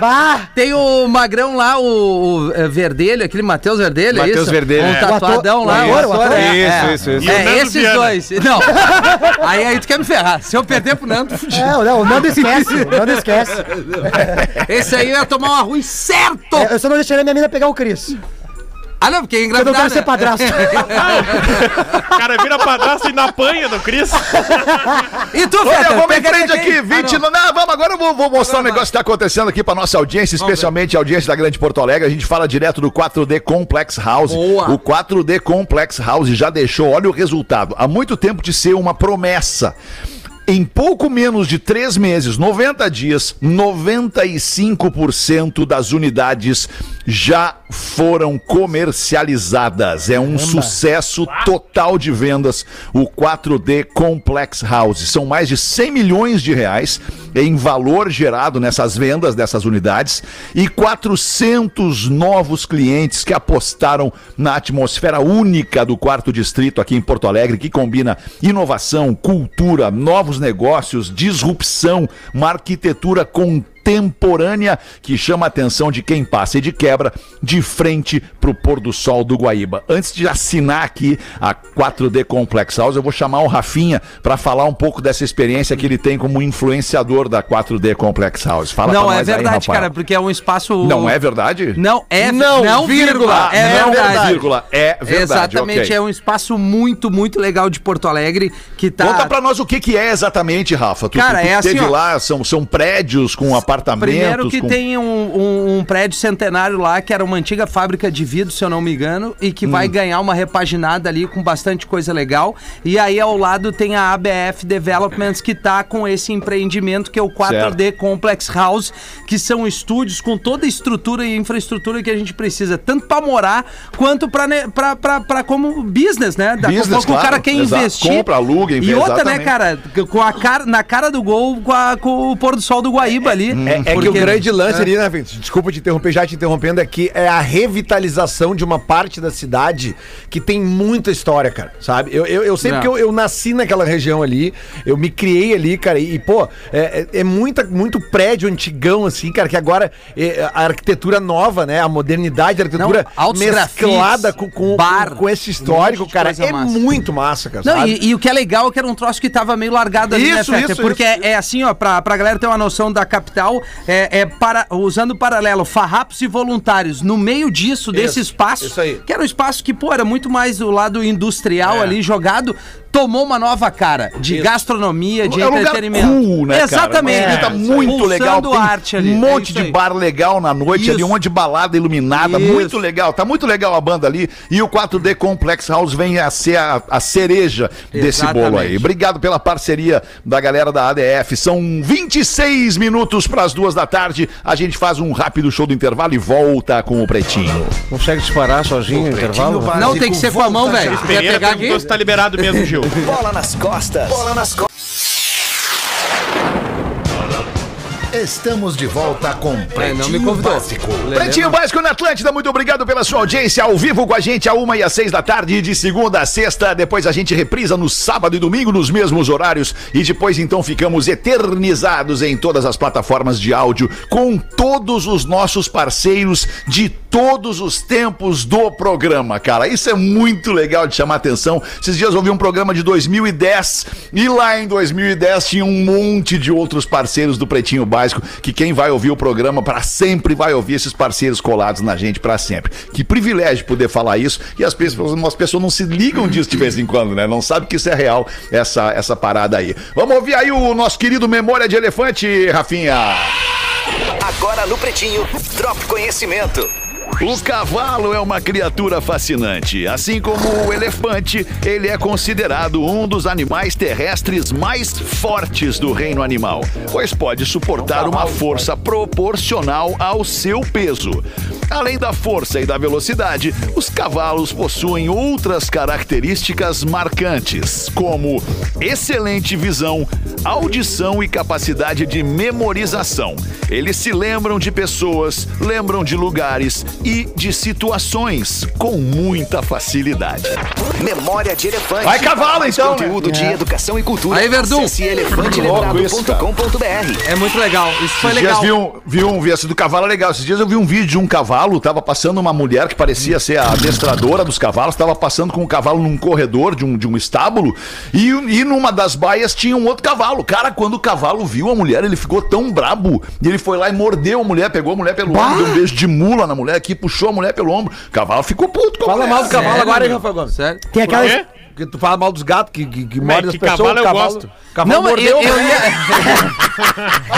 Bah, Tem o Magrão lá, o, o, é, Verdelho, aquele Matheus Verdelho, é Matheus isso? Verdelho, Um é. tatuadão O lá. ator- o ator, é, Isso, é. isso, isso. E o É, esses Viana. dois. Não. Aí, aí tu quer me ferrar. Se eu perder pro Nando, fudido. é, não, o Nando esquece. O Nando esquece. Esse aí eu ia tomar uma ruim certo. É, eu só não deixaria minha mina pegar o Cris. Ah, não, porque é Eu não quero né? ser padrasto. O cara vira padrasto e na apanha do Cris. E tu, Olha, Feta, vamos em frente aqui, 20 não. não, vamos agora eu vou, vou mostrar um negócio que está acontecendo aqui para nossa audiência, especialmente a audiência da Grande Porto Alegre. A gente fala direto do 4D Complex House. Boa. O 4D Complex House já deixou, olha o resultado, há muito tempo de ser uma promessa. Em pouco menos de três meses, 90 dias, 95% das unidades já foram comercializadas. É um sucesso total de vendas. O 4D Complex House. São mais de 100 milhões de reais em valor gerado nessas vendas dessas unidades e 400 novos clientes que apostaram na atmosfera única do quarto distrito aqui em Porto Alegre, que combina inovação, cultura, novos negócios, disrupção, uma arquitetura contemporânea que chama a atenção de quem passa e de quebra de frente pro pôr do sol do Guaíba. Antes de assinar aqui a 4D Complex House, eu vou chamar o Rafinha para falar um pouco dessa experiência que ele tem como influenciador da 4D Complex House. Fala Não, pra é aí, verdade, Rafael. cara, porque é um espaço. Não é verdade? Não, é Não, não, vírgula. É não, verdade. vírgula. É verdade. Exatamente, ok. é um espaço muito, muito legal de Porto Alegre que tá. Conta pra nós o que, que é exatamente, Rafa. Tu, Cara, tu, tu é assim, teve ó. lá, são, são prédios com apartamentos. Primeiro que com... tem um, um- um prédio centenário lá, que era uma antiga fábrica de vidro, se eu não me engano, e que Hum. vai ganhar uma repaginada ali com bastante coisa legal. E aí ao lado tem a ABF Developments, que tá com esse empreendimento que é o 4D Complex House, que são estúdios com toda a estrutura e infraestrutura que a gente precisa, tanto pra morar quanto né, pra como business, né? Da, Business, como o cara quer Exato. investir. Compra, aluga, E investe, outra, né, exatamente. cara, com a cara, na cara do gol, com, a- com o pôr do sol do Guaíba ali. É, é que Porque- o grande lance ali, né, Vinícius? Desculpa te interromper, já te interrompendo aqui, é a revitalização de uma parte da cidade que tem muita história, cara, sabe? Eu, eu, eu sei É. porque eu, eu nasci naquela região ali, eu me criei ali, cara, e, pô, é, é é muita, muito prédio antigão, assim, cara, que agora é, a arquitetura nova, né, a modernidade, a arquitetura Não, mesclada com, com, bar, com esse um histórico, de cara, é massa. muito massa, cara, Não, e, e o que é legal é que era um troço que tava meio largado ali, Isso, né, isso, Porque isso, é, é assim, ó, pra, pra galera ter uma noção da capital, é, é para, usando o paralelo, farrapos e voluntários, no meio disso, desse espaço, isso que era um espaço que, pô, era muito mais o lado industrial ali jogado, tomou uma nova cara de gastronomia, de é um lugar entretenimento. cool, né, cara? Exatamente. Uma vida muito Pulsando legal. Tem arte ali. um é monte isso de bar legal na noite ali, um Isso. monte de balada iluminada. Isso. Muito legal. Tá muito legal a banda ali. E o 4D Complex House vem a ser a, a cereja desse Exatamente. bolo aí. Obrigado pela parceria da galera da ADF. São 26 minutos para as duas da tarde. A gente faz um rápido show do intervalo e volta com o Pretinho. Consegue disparar sozinho no intervalo? Não, tem que ser com a mão, velho. Quer pegar aqui? se tá liberado mesmo, Gil. Bola nas costas. Bola nas costas. Estamos de volta com É, não me Pretinho convidou. Básico. Lelê Pretinho não. Básico na Atlântida, muito obrigado pela sua audiência ao vivo com a gente, a uma e às seis da tarde, de segunda a sexta. Depois a gente reprisa no sábado e domingo nos mesmos horários. E depois então ficamos eternizados em todas as plataformas de áudio com todos os nossos parceiros de todos os tempos do programa, cara. Isso é muito legal de chamar atenção. Esses dias eu ouvi um programa de 2010 e lá em 2010 tinha um monte de outros parceiros do Pretinho Básico que quem vai ouvir o programa para sempre vai ouvir esses parceiros colados na gente para sempre. Que privilégio poder falar isso e as pessoas, as pessoas não se ligam disso de vez em quando, né? Não sabe que isso é real, essa, essa parada aí. Vamos ouvir aí o nosso querido Memória de Elefante, Rafinha. Agora no Pretinho, Drop Conhecimento. O cavalo é uma criatura fascinante. Assim como o elefante, ele é considerado um dos animais terrestres mais fortes do reino animal, pois pode suportar uma força proporcional ao seu peso. Além da força e da velocidade, os cavalos possuem outras características marcantes, como excelente visão, audição e capacidade de memorização. Eles se lembram de pessoas, lembram de lugares e de situações com muita facilidade. Memória de Elefante. Vai cavalo, Mais então, né? Conteúdo de educação e cultura. Aí, Verdun. Elefanteletrado.com.br. É muito legal. Isso foi Esses legal. dias vi um, vi um vi esse do cavalo é legal. Esses dias eu vi um vídeo de um cavalo, tava passando uma mulher que parecia ser a adestradora dos cavalos, tava passando com o cavalo num corredor de um, de um estábulo e, e numa das baias tinha um outro cavalo. Cara, quando o cavalo viu a mulher, ele ficou tão brabo e ele foi lá e mordeu a mulher, pegou a mulher pelo ombro, deu um beijo de mula na mulher aqui, puxou a mulher pelo ombro. O cavalo ficou puto com a Fala mulher. mal do cavalo Sério, agora, hein? Rafael Gomes? Sério? Tem Por aquelas. quê? Que tu fala mal dos gatos que, que, que mordem as que pessoas. cavalo eu gosto. Cavalo Não, mas eu, mordeu. eu ia.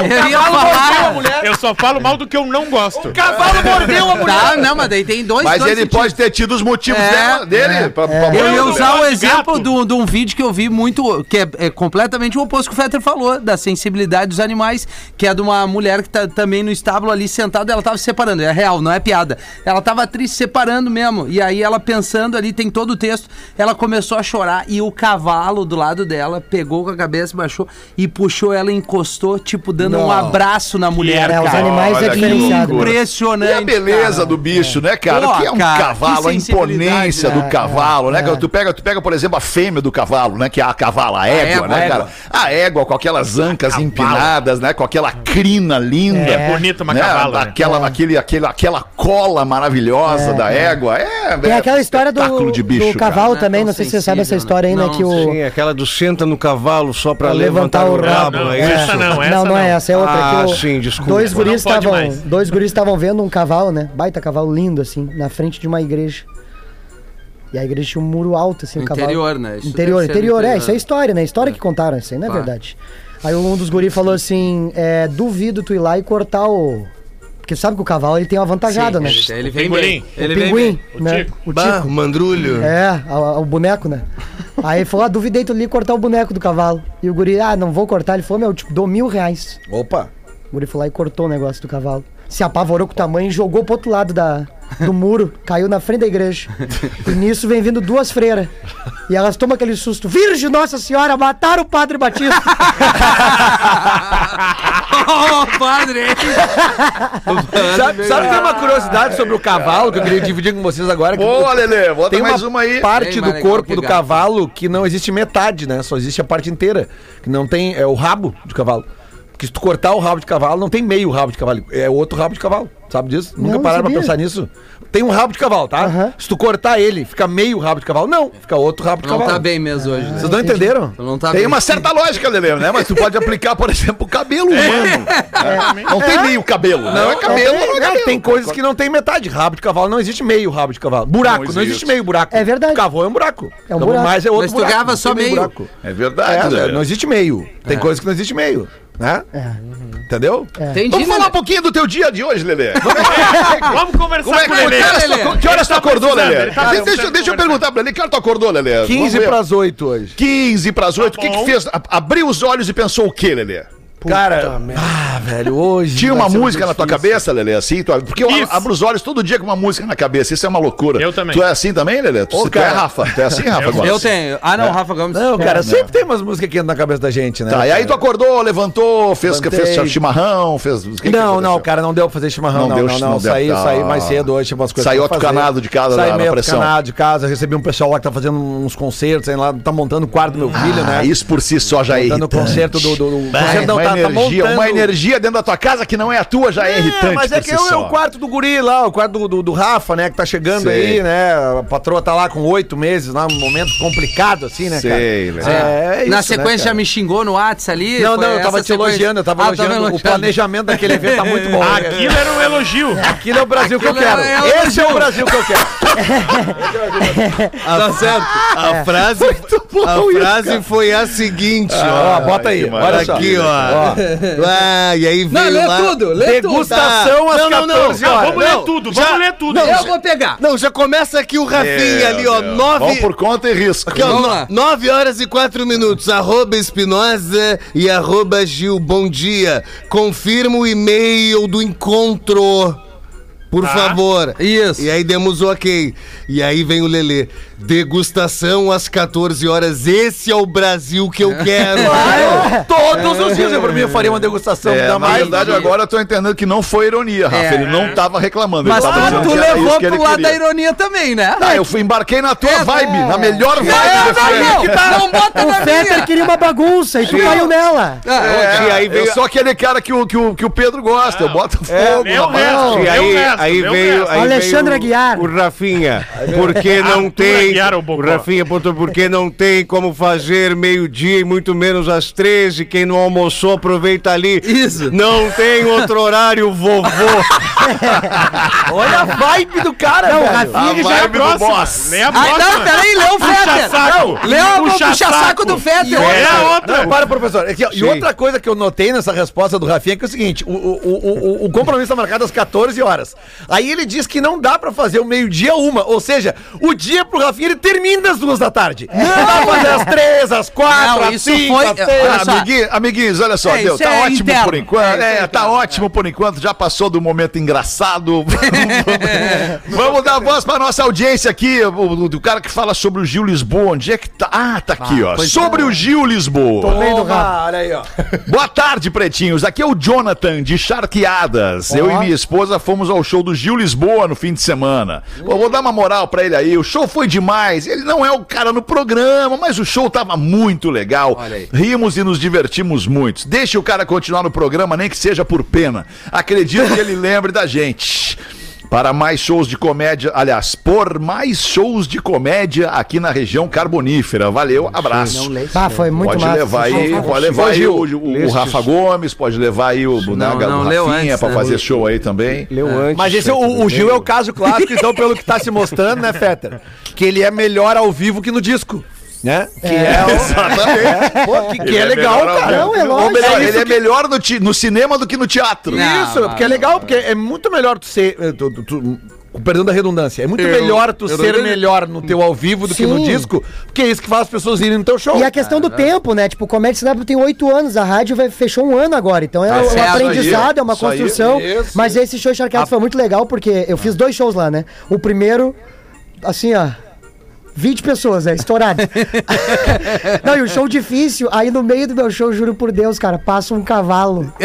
eu ia mordeu falar. Eu só falo mal do que eu não gosto. Cavalo mordeu a mulher. Tá, não, mas daí tem dois. Mas dois ele sentidos. pode ter tido os motivos É, dela- dele. pra- pra- Eu ia usar o exemplo de um vídeo que eu vi muito, que é, é completamente o oposto que o Fetter falou, da sensibilidade dos animais, que é de uma mulher que tá também no estábulo ali sentada, ela tava se separando, é real, não é piada. Ela tava triste, separando mesmo, e aí ela pensando ali, tem todo o texto, ela começou a chorar e o cavalo do lado dela pegou com a cabeça, baixou e puxou ela e encostou, tipo, dando um abraço na mulher, É, os cara. animais Olha é diferenciado. Impressionante. E a beleza cara. do bicho, né, cara? Pô, que é um cara, cavalo, a imponência do né? cavalo, né? é. Tu, pega, tu pega, por exemplo, a fêmea do cavalo, né? Que é a cavalo, a égua, égua, né, a cara? A égua com aquelas ancas empinadas, né? Com aquela crina linda. É bonito uma cavalo, né? Aquela, aquele, aquele, aquela cola maravilhosa da égua. É, é aquela história do, bicho, do cavalo cara. também, Não é não sei se você sabe essa história aí, né? né? Que o. Sim, aquela do senta no cavalo só pra Pra levantar, o rabo. Não, é essa isso? não, essa não, não é não. essa, é outra. Ah, que o- sim, desculpa. Dois Não guris estavam, dois guris estavam vendo um cavalo, né? Baita cavalo lindo assim, na frente de uma igreja. E a igreja tinha um muro alto assim, o cavalo. Interior, né? Isso interior, ser interior, é, interior. isso é história, né? História que contaram, isso aí não é Claro. verdade. Aí um dos guris falou assim, é, duvido tu ir lá e cortar o porque sabe que o cavalo ele tem uma avantajada, né? Ele, ele vem Pingolim. bem. Ele o vem pinguim, bem. né? Tico. O Bah, tico. o mandrulho. É, a- a- o boneco, né? Aí ele falou, ah, duvidei tu ali cortar o boneco do cavalo. E o guri, ah, não vou cortar. Ele falou, meu, tipo, dou mil reais. Opa. O guri foi lá e cortou o negócio do cavalo. Se apavorou com o tamanho e jogou pro outro lado da, do muro, caiu na frente da igreja. E nisso vem vindo duas freiras. E elas tomam aquele susto. Virgem Nossa Senhora, mataram o Padre Batista. Ô, padre! Sabe, sabe que tem uma curiosidade sobre o cavalo que eu queria dividir com vocês agora? que Boa, Lelê, bota tem mais uma, uma aí. parte do corpo do cavalo que não existe metade, né? Só existe a parte inteira. Que não tem. É o rabo de cavalo. Porque se tu cortar o rabo de cavalo, não tem meio rabo de cavalo. É outro rabo de cavalo. Sabe disso? Nunca Não, pararam pra pensar nisso? Tem um rabo de cavalo, tá? Se tu cortar ele, fica meio rabo de cavalo. Não, fica outro rabo de Não cavalo. tá bem mesmo hoje, né? Vocês não entenderam? Tu não tá Tem bem. uma certa lógica, Lelê, né? Mas tu pode aplicar, por exemplo, o cabelo humano. né? Não tem meio cabelo. Não, é cabelo, não é É, cabelo. tem coisas que não tem metade. Rabo de cavalo não existe meio rabo de cavalo. Buraco, Não não existe. meio buraco. É verdade. Cavalo é um buraco. É um buraco. Mas é outro Mas tu buraco. grava não só meio. buraco. É verdade, É, não existe meio. Tem coisas que não existe meio. Né? Entendeu? Entendi, Vamos falar né? um pouquinho do teu dia de hoje, Lelê. Vamos conversar Como é que, com o que, Lelê. horas Lelê. tu, que horas tu tá acordou, precisando, Lelê? tá Deixa- deixa, eu conversar. perguntar pra ele. Que hora tu acordou, Lelê? 15 Vamos ver. pras 8 hoje. 15 pras 8. O que que bom. fez? Abriu os olhos e pensou o quê, Lelê? Cara, ah, velho, hoje. Tinha uma música na tua difícil. cabeça, Lelê, assim? Tu, porque eu Isso. abro os olhos todo dia com uma música na cabeça. Isso é uma loucura. Eu também. Tu é assim também, Lelê? Tu, Ô, tu é cara. Rafa. Tu é assim, Rafa? Gomes? Eu tenho. Ah, não, Rafa Gomes. Não, cara, sempre tem umas músicas que entram na cabeça da gente, né? Tá, e aí tu acordou, levantou, fez, Levantei. fez chimarrão, fez. que que Não, aconteceu? não, cara, não deu pra fazer chimarrão, Não não, deu, não, não. não deu. saí, Ah. saí mais cedo hoje, tinha umas coisas Saiu atucanado de casa Saí meio atucanado de casa, recebi um pessoal lá que tá fazendo uns concertos, sei lá, tá montando o quarto do meu filho, Ah, né? isso por si só já é Montando o irritante. concerto do... concerto não, tá, tá energia, montando... uma energia dentro da tua casa que não é a tua já é, irritante. mas é que si eu, é o quarto do guri lá, o quarto do, do, do Rafa, né, que tá chegando Sei. aí, né? A patroa tá lá com oito meses, lá, um momento complicado, assim, né, cara? Sei, Léo. É, é Na isso, sequência né, já me xingou no WhatsApp ali. Não, não, eu tava te sequência. elogiando, eu tava Ah, elogiando. tava O planejamento daquele evento tá muito bom. Aquilo era um elogio. Aquilo é o Brasil que eu Aquilo quero. é elogio. Esse é o Brasil que eu quero. Tá certo. A frase, a frase foi a seguinte, Ó, ó. bota aí, olha. Aqui, ó. Ah, e aí Não, veio lê lá... tudo, lê tudo. Degustação às Não, não, não. 14 Não, horas. vamos ler tudo, vamos ler tudo. Eu vou pegar. Não, já começa aqui o Rafinha ali, ó. Nove... Vamos por conta e risco. Aqui, ó, Vamos no- lá. 9 horas e 4 minutos. Arroba Espinosa e arroba Gil. Bom dia. Confirma o e-mail do encontro. Por favor. Isso. E aí demos o ok. E aí vem o Lelê. Degustação às 14 horas. Esse é o Brasil que eu quero. Claro, todos os dias. Eu, pra mim, eu faria uma degustação. É, ainda na mais verdade, agora eu tô entendendo que não foi ironia, Rafa. É. Ele não tava reclamando. Mas ele tava tu, dizendo tu levou pro lado queria. da ironia também, né? Ah, eu fui, embarquei na tua É, vibe, na melhor vibe Não, não, não, não bota O na Fetter minha. queria uma bagunça e tu caiu nela. É, Tia, aí veio- Eu sou aquele cara que o, que o, que o Pedro gosta. Eu boto fogo. lê o rapaz. resto. E resto, aí veio, aí Alexandre veio Aguiar. O Rafinha. Porque não tem. Aguiar, o Rafinha botou porque não tem como fazer meio-dia e muito menos às 13. Quem não almoçou, aproveita ali. Isso. Não tem outro horário, vovô. Olha a vibe do cara, Não, o velho. Rafinha que já é boss. Lê a Ah, próxima. não, peraí, lê o Fetter. O Puxa-saco. puxa-saco do Fetter. É a outra. Não, para, professor. Aqui, ó, e Sim. outra coisa que eu notei nessa resposta do Rafinha é que é o seguinte: o, o, o, o, o compromisso está marcado às 14 horas. Aí ele diz que não dá pra fazer o meio-dia uma. Ou seja, o dia pro Rafinha ele termina às duas da tarde. Não dá pra fazer às três, às quatro, Não, às isso cinco, foi- às Ah, amiguinhos, olha só, É, deu, tá é ótimo interno. por enquanto. É, É, é tá ótimo por enquanto, já passou do momento engraçado. Vamos dar voz pra nossa audiência aqui, o, do cara que fala sobre o Gil Lisboa. Onde é que tá? Ah, tá aqui, ó. pois Sobre o Gil Lisboa. bem do rabo. Olha aí, ó. Boa tarde, pretinhos. Aqui é o Jonathan de Charqueadas. Eu e minha esposa fomos ao show do Gil Lisboa no fim de semana. Pô, vou dar uma moral pra ele aí. O show foi demais. Ele não é o cara no programa, mas o show tava muito legal. Rimos e nos divertimos muito. Deixe o cara continuar no programa, nem que seja por pena. Acredito que ele lembre da gente. Para mais shows de comédia, aliás, por mais shows de comédia aqui na região carbonífera. Valeu, abraço. Ah, foi muito Pode massa. levar aí, pode levar aí o, o- o. Rafa Gomes, pode levar aí o Bunaga não, do Rafinha pra né? fazer show aí também. Leu antes. Mas esse, o, o Gil é o caso clássico, então, pelo que tá se mostrando, né, Fetter? Que ele é melhor ao vivo que no disco. Né? Que é, o. Exatamente. Pô, que, que é, é legal, cara. Não, é Ou lógico. melhor, É ele é que- melhor no, ti- no cinema do que no teatro. Não. Isso, porque é legal, porque é muito melhor tu ser. eh, tu- tu- tu- perdão da redundância, é muito melhor tu ser melhor no teu ao vivo do que no Sim. disco, porque é isso que faz as pessoas irem no teu show. E a questão do tempo, né? Tipo, o Comédia Stand-Up tem oito anos, a rádio vai, fechou um ano agora. Então é um certo. aprendizado, é uma aí, construção. isso. Mas esse show Charqueados foi muito legal, porque eu fiz dois shows lá, né? O primeiro, assim, ó. 20 pessoas, né? Estourado. Não, e o show difícil, aí no meio do meu show, juro por Deus, cara, passa um cavalo.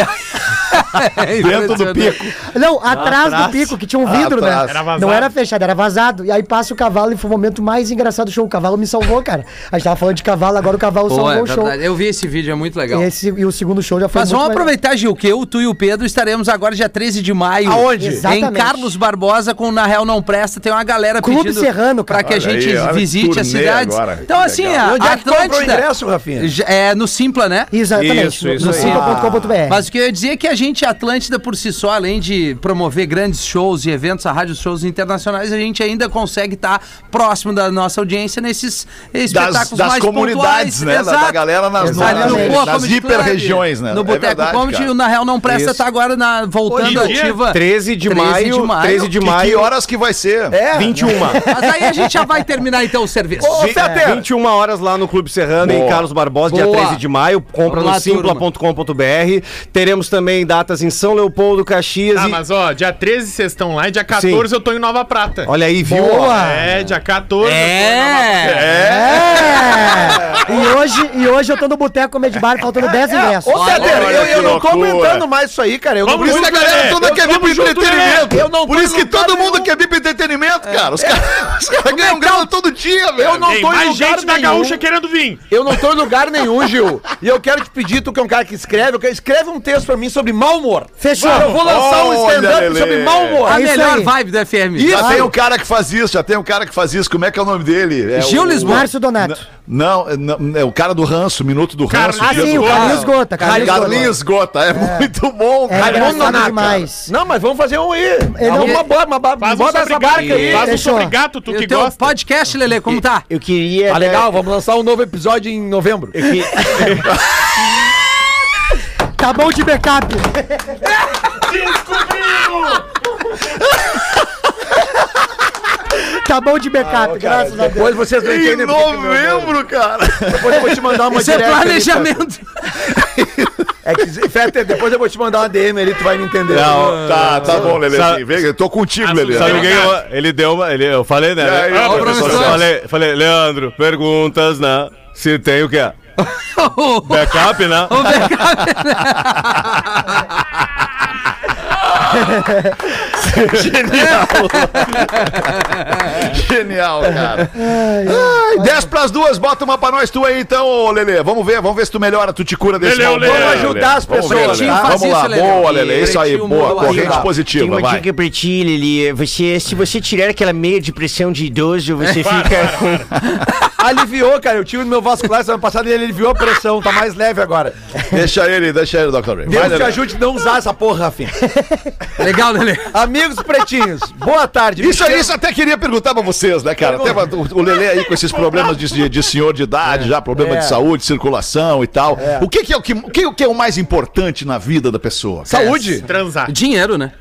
Dentro do pico. Não, atrás do pico, que tinha um vidro, Atrás. né? Era vazado. Não era fechado, era vazado. E aí passa o cavalo e foi o momento mais engraçado do show. O cavalo me salvou, cara. A gente tava falando de cavalo, agora o cavalo Pô, salvou é o show. Eu vi esse vídeo, é muito legal. Esse, e o segundo show já foi Mas muito vamos aproveitar, Gil, que eu, tu e o Pedro estaremos agora dia 13 de maio. Aonde? Em Exatamente. Carlos Barbosa com Na Real Não Presta. Tem uma galera Clube pedindo Serrano, pra cara. que a Olha gente aí, que visite turnê as cidades. agora. Então, Que assim, legal. a onde é que Atlântida... ingresso, Rafinha? Já- É no Simpla, né? Exatamente, Isso, no, isso no simpla.com.br. Mas o que eu ia dizer é que a gente, Atlântida, por si só, além de promover grandes shows e eventos, a rádio shows internacionais, a gente ainda consegue estar próximo da nossa audiência nesses espetáculos das mais comunidades, pontuais. né? Da- da galera nas- Exato. nas- Ali no Boa nas hiperregiões, né? No É Boteco verdade, Comedy, Na Real Não Presta, Isso. tá agora na, voltando Hoje ativa. 13 de 13 maio, de maio. 13 de Que, maio, que horas que vai ser? É. 21. Mas aí a gente já vai terminar então o serviço. Ô, Fetter, 21 horas lá no Clube Serrano, em Boa. Carlos Barbosa, dia Boa. 13 de maio. Compra Vamos no simpla.com.br. Teremos também datas em São Leopoldo, Caxias Ah, e... mas ó, dia 13 vocês estão lá e dia 14 eu tô em Nova Prata. Olha aí, viu? Boa. É, dia 14 É. É! E hoje, e hoje eu tô no Boteco Comedy Bar, faltando 10 ingressos. Ô, olha eu, eu não tô aguentando mais isso aí, cara. Eu Vamos não Por isso que a galera toda quer vir pro vamos junto, entretenimento. Por isso que em todo mundo quer vir pro entretenimento, cara. Os caras os caras ganham grana todo dia, velho. Eu não Tem tô em mais lugar gente da nenhum. gaúcha querendo vir. Eu não tô em lugar nenhum, Gil. E eu quero te pedir, tu que é um cara que escreve, eu quero, escreve um texto pra mim sobre mau humor. Fechou. Eu vou lançar um Olha, stand-up Lelê. sobre mau humor. A É isso melhor aí. vibe do FM. Já tem um cara que faz isso, já tem um cara que faz isso. Como é que é o nome dele? É Gil o- Lisboa. Márcio Donato. Não, é- não, é o cara do ranço, Minuto do Ranço. Ah, dia sim, o. Carlinhos Gota. Carlinhos Gota. Carlinhos Gota, é, muito bom, É cara. engraçado demais. Não, mas vamos fazer um aí. Eu não- Uma, boa, uma, ba- Faz um bota sobre essa barca gato. aí. Faz um Fechou. sobre gato, tu que gosta. podcast, Lele, como tá? Eu queria. Tá legal, vamos lançar um novo episódio em novembro. Tá bom de backup. Tá bom de backup, graças a Deus. Depois vocês não Em entendem que eu- novembro, cara. Depois eu vou te mandar uma Isso é planejamento. É que, Fetter, depois eu vou te mandar uma DM ali, tu vai me entender. Tá, tá bom, Lelezinho. Sabe- Vem, eu tô contigo, Lele. Sabe o que Legal. eu- ele deu uma. Ele, eu falei, né? Aí, Eu professor Celso? falei, falei, Leandro, perguntas, né? Se tem o quê? Backup, né? Genial, cara. Ai, 10 pras duas, bota uma pra nós tu aí então, ô Lele. Vamos ver, vamos ver se tu melhora, tu te cura desse Lele, mal. Lele. Vamos ajudar as Vamos ver, pessoas, tá? Vamos lá, boa, Lele. Isso aí, boa. Corrente ajudar. Tem positiva, uma vai. dica pra ti, Lili. Você, se você tirar aquela meia de pressão de idoso, você fica com. Aliviou, cara. Eu tive no meu vascular semana passada e ele aliviou a pressão. Tá mais leve agora. Deixa ele, deixa ele, Dr. Ray. Vai, Deus te Lele. ajude a não usar essa porra, Rafinha. Legal, Lele. Amigos pretinhos, boa tarde. Isso aí, isso até queria perguntar pra vocês, né, cara? Até o, o Lelê aí com esses problemas de, de, senhor de idade, já problema É. de saúde, circulação e tal. O, que, que é o que, o que, o que é o mais importante na vida da pessoa? Saúde. Transar. Dinheiro, né?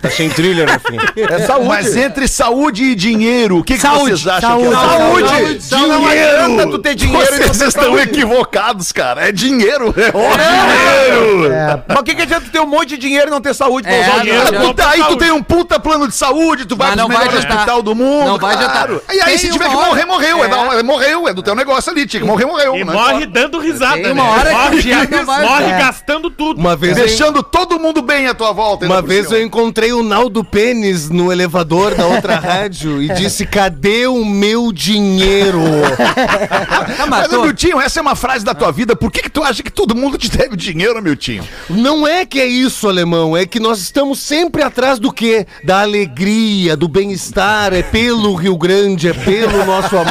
Tá sem trilha, no fim. É saúde. Mas entre saúde e dinheiro, o que, que Saúde, vocês acham saúde, que é Saúde. Saúde, Saúde. Não adianta tu ter dinheiro e não Vocês estão saúde. equivocados, cara. É dinheiro. É dinheiro. É, Mas o que, que adianta tu ter um monte de dinheiro e não ter saúde pra É, usar o não dinheiro? adianta. Puta, aí tu tem um puta plano de saúde, tu vai pro não melhor hospital do mundo. Não vai adiantar. claro. E aí, Tem se tiver que morrer, morreu. É. É. da- morreu, é do teu negócio ali. Tinha que morrer, morreu. E né? morre dando risada, Tem né? uma hora que morre, dinheiro não É. gastando tudo. Uma vez, eu, Deixando todo mundo bem à tua volta. uma vez eu encontrei o Naldo Pênis no elevador da outra rádio e disse: cadê o meu dinheiro? Tá, Mas, matou. Miltinho, essa é uma frase da tua vida. Por que, que tu acha que todo mundo te deve dinheiro, Miltinho? Não é que é isso, alemão, é que nós estamos sempre atrás do quê? Da alegria, do bem-estar, é pelo Rio Grande, é pelo nosso amor.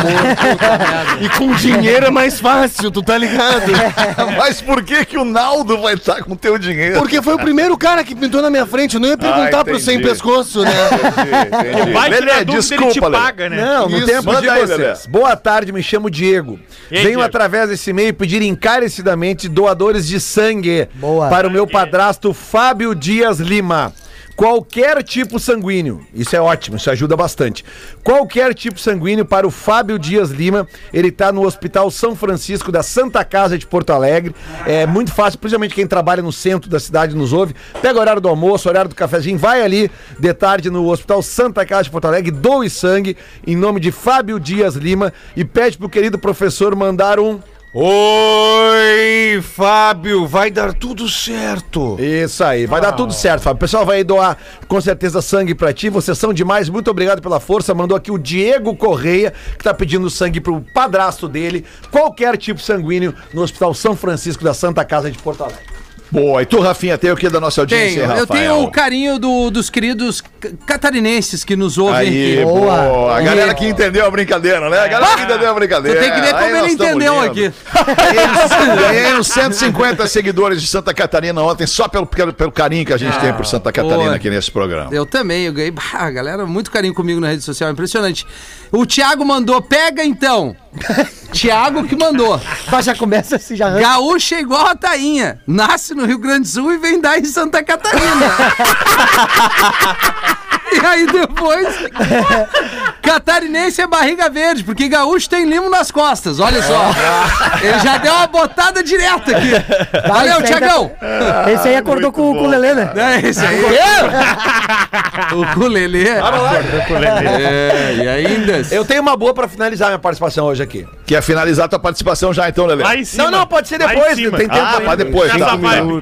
e com dinheiro é mais fácil, tu tá ligado? Mas por que que o Naldo vai estar com teu dinheiro? Porque foi o primeiro cara que pintou na minha frente, eu não ia perguntar Ah, pro sem entendi. pescoço, né? Entendi. Vai que Lelê, dúvida ele te Lelê. paga, né? Não, no Isso. tempo Manda de aí, vocês. Lelê. Boa tarde, me chamo Diego. E aí, Venho Diego? através desse e-mail pedir encarecidamente doadores de sangue Boa. para o meu padrasto Fábio Dias Lima. Qualquer tipo sanguíneo, isso é ótimo, isso ajuda bastante. Qualquer tipo sanguíneo para o Fábio Dias Lima, ele tá no Hospital São Francisco da Santa Casa de Porto Alegre. É muito fácil, principalmente quem trabalha no centro da cidade nos ouve. Pega o horário do almoço, horário do cafezinho, vai ali de tarde no Hospital Santa Casa de Porto Alegre, doe sangue em nome de Fábio Dias Lima e pede pro querido professor mandar um Oi, Fábio, vai dar tudo certo. Isso aí, vai dar tudo certo, Fábio. O pessoal vai doar com certeza sangue pra ti. Vocês são demais, muito obrigado pela força. Mandou aqui o Diego Correia, que tá pedindo sangue pro padrasto dele. Qualquer tipo sanguíneo no Hospital São Francisco da Santa Casa de Porto Alegre. Boa, e tu, Rafinha, tem o que da nossa audiência, Tenho, Rafael? eu tenho o carinho do- dos queridos catarinenses que nos ouvem Aí, aqui. boa. A galera que entendeu a brincadeira, né? A galera que entendeu a Tu brincadeira. tem que ver Aí como nós ele entendeu lindo. aqui. Uns 150 seguidores de Santa Catarina ontem, só pelo, pelo, pelo carinho que a gente tem por Santa Catarina boa. aqui nesse programa. Eu também, eu ganhei. Bah, a galera, muito carinho comigo na rede social, impressionante. O Thiago mandou, pega então. Thiago que mandou. Mas já começa assim, já arranca. Gaúcha é igual a Tainha. Nasce no Rio Grande do Sul e vem dar em Santa Catarina. e aí depois. Catarinense é barriga verde, porque gaúcho tem limo nas costas, olha só. Ele já deu uma botada direta aqui. Valeu, Tiagão. tá- Esse aí acordou com, com o Lelê, né? É, esse aí. o culelê. É, e ainda. Eu tenho uma boa pra finalizar minha participação hoje aqui. Quer finalizar tua participação já então, Lelê? Não, não, pode ser depois, tem tempo Ah, pra depois, tá.